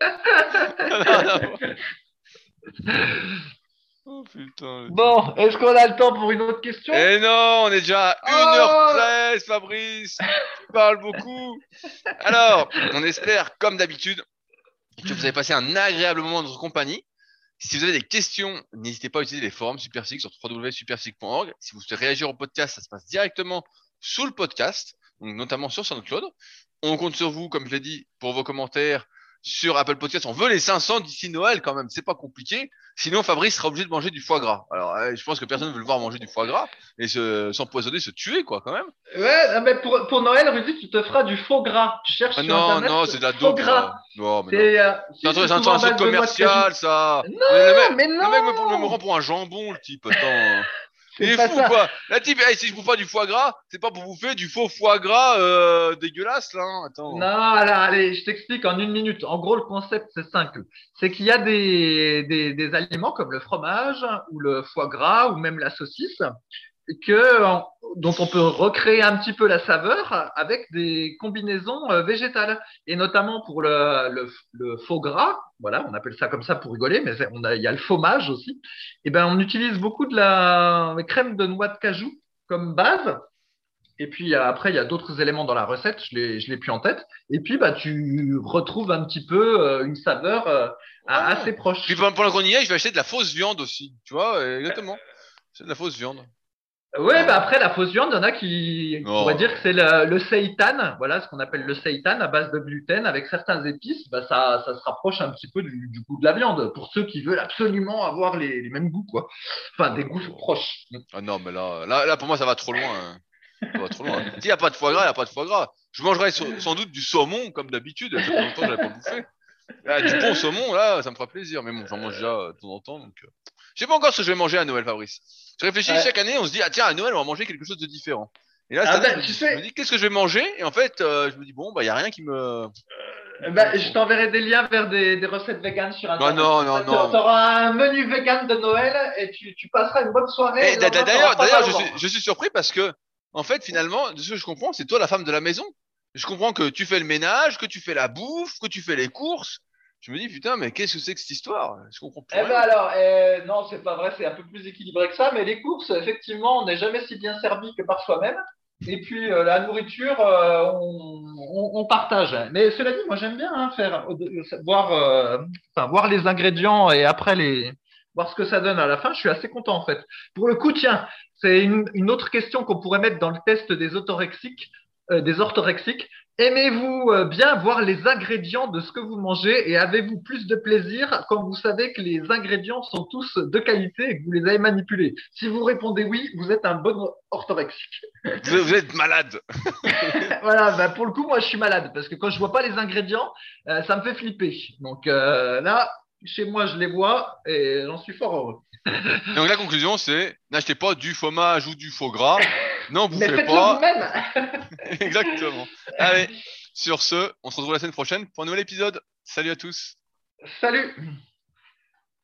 Oh putain. Bon, est-ce qu'on a le temps pour une autre question? Eh non, on est déjà à Oh 1h13, Fabrice. Tu parles beaucoup. Alors, on espère, comme d'habitude, que vous avez passé un agréable moment dans notre compagnie. Si vous avez des questions, n'hésitez pas à utiliser les forums Superphysique sur www.superphysique.org. Si vous souhaitez réagir au podcast, ça se passe directement sous le podcast, donc notamment sur SoundCloud. On compte sur vous, comme je l'ai dit, pour vos commentaires sur Apple Podcast. On veut les 500 d'ici Noël quand même. C'est pas compliqué. Sinon, Fabrice sera obligé de manger du foie gras. Alors, euh, je pense que personne ne veut le voir manger du foie gras et se, s'empoisonner, se tuer, quoi, quand même. Ouais, ah, mais pour, pour Noël, Rudy, tu te feras du faux gras. Tu cherches Ah sur non, Internet. non, c'est de la dope. gras. Non, mais non. C'est euh, si, C'est un un commercial, ça. Non, le mec, mais le mec me, non. me rend pour un jambon, le type. Attends. Il C'est est fou, ça. quoi. La type, hey, si je bouffe pas du foie gras, c'est pas pour bouffer du faux foie gras euh, dégueulasse, là. hein. Attends. Non, alors, allez, je t'explique en une minute. En gros, le concept, c'est simple. C'est qu'il y a des, des, des aliments comme le fromage ou le foie gras ou même la saucisse que, en- dont on peut recréer un petit peu la saveur avec des combinaisons euh, végétales. Et notamment pour le, le, le faux gras, voilà, on appelle ça comme ça pour rigoler, mais on a, il y a le fromage aussi. Et ben, on utilise beaucoup de la crème de noix de cajou comme base. Et puis euh, après, il y a d'autres éléments dans la recette, je l'ai, je l'ai plus en tête. Et puis, bah, tu retrouves un petit peu euh, une saveur euh, a- Ouais. assez proche. Puis pendant qu'on y est, je vais acheter de la fausse viande aussi. Tu vois, euh, exactement. C'est de la fausse viande. Ouais, bah après, la fausse viande, il y en a qui Oh. pourraient dire que c'est le, le seitan, voilà ce qu'on appelle le seitan à base de gluten avec certains épices. Bah, ça, ça se rapproche un petit peu du, du goût de la viande pour ceux qui veulent absolument avoir les, les mêmes goûts, quoi. Enfin, des goûts proches. Ah non, mais là, là, là, pour moi, ça va trop loin. hein. Ça va trop loin. S'il n'y a pas de foie gras, il n'y a pas de foie gras. Je mangerai so- sans doute du saumon, comme d'habitude. Ça fait longtemps que je pas bouffé. Ah, du bon saumon, là, ça me fera plaisir. Mais bon, j'en mange déjà euh, de temps en temps. Donc, euh. Je sais pas encore ce que je vais manger à Noël, Fabrice. Je réfléchis Ouais. chaque année, on se dit, ah tiens, à Noël, on va manger quelque chose de différent. Et là, Ah année, ben, je, tu me dis- sais- je me dis, qu'est-ce que je vais manger? Et en fait, euh, je me dis, bon, bah, il n'y a rien qui me. Bah, je t'enverrai des liens vers des, des recettes véganes sur Internet. non, non, Tu non. auras un menu vegan de Noël et tu, tu passeras une bonne soirée. Eh, lendemain, D'ailleurs, je suis, je suis surpris parce que, en fait, finalement, de ce que je comprends, c'est toi la femme de la maison. Je comprends que tu fais le ménage, que tu fais la bouffe, que tu fais les courses. Je me dis, putain, mais qu'est-ce que c'est que cette histoire? Je comprends plus Eh rien. ben alors, euh, non, c'est pas vrai, c'est un peu plus équilibré que ça, mais les courses, effectivement, on n'est jamais si bien servi que par soi-même. Et puis euh, la nourriture, euh, on, on- on partage. Mais cela dit, moi j'aime bien hein, faire euh, voir, enfin, voir les ingrédients et après les voir ce que ça donne à la fin. Je suis assez content en fait. Pour le coup, tiens, c'est une, une autre question qu'on pourrait mettre dans le test des autorexiques. euh, des orthorexiques Aimez-vous euh, bien voir les ingrédients de ce que vous mangez et avez-vous plus de plaisir quand vous savez que les ingrédients sont tous de qualité et que vous les avez manipulés? Si vous répondez oui, vous êtes un bon orthorexique. Vous, vous êtes malade. voilà, bah pour le coup, moi je suis malade parce que quand je vois pas les ingrédients, euh, ça me fait flipper. Donc euh, là, chez moi, je les vois et j'en suis fort heureux. Donc la conclusion, c'est n'achetez pas du fromage ou du faux gras. Non, Mais bouffez faites-le pas. vous-même Exactement. Allez, sur ce, on se retrouve la semaine prochaine pour un nouvel épisode. Salut à tous. Salut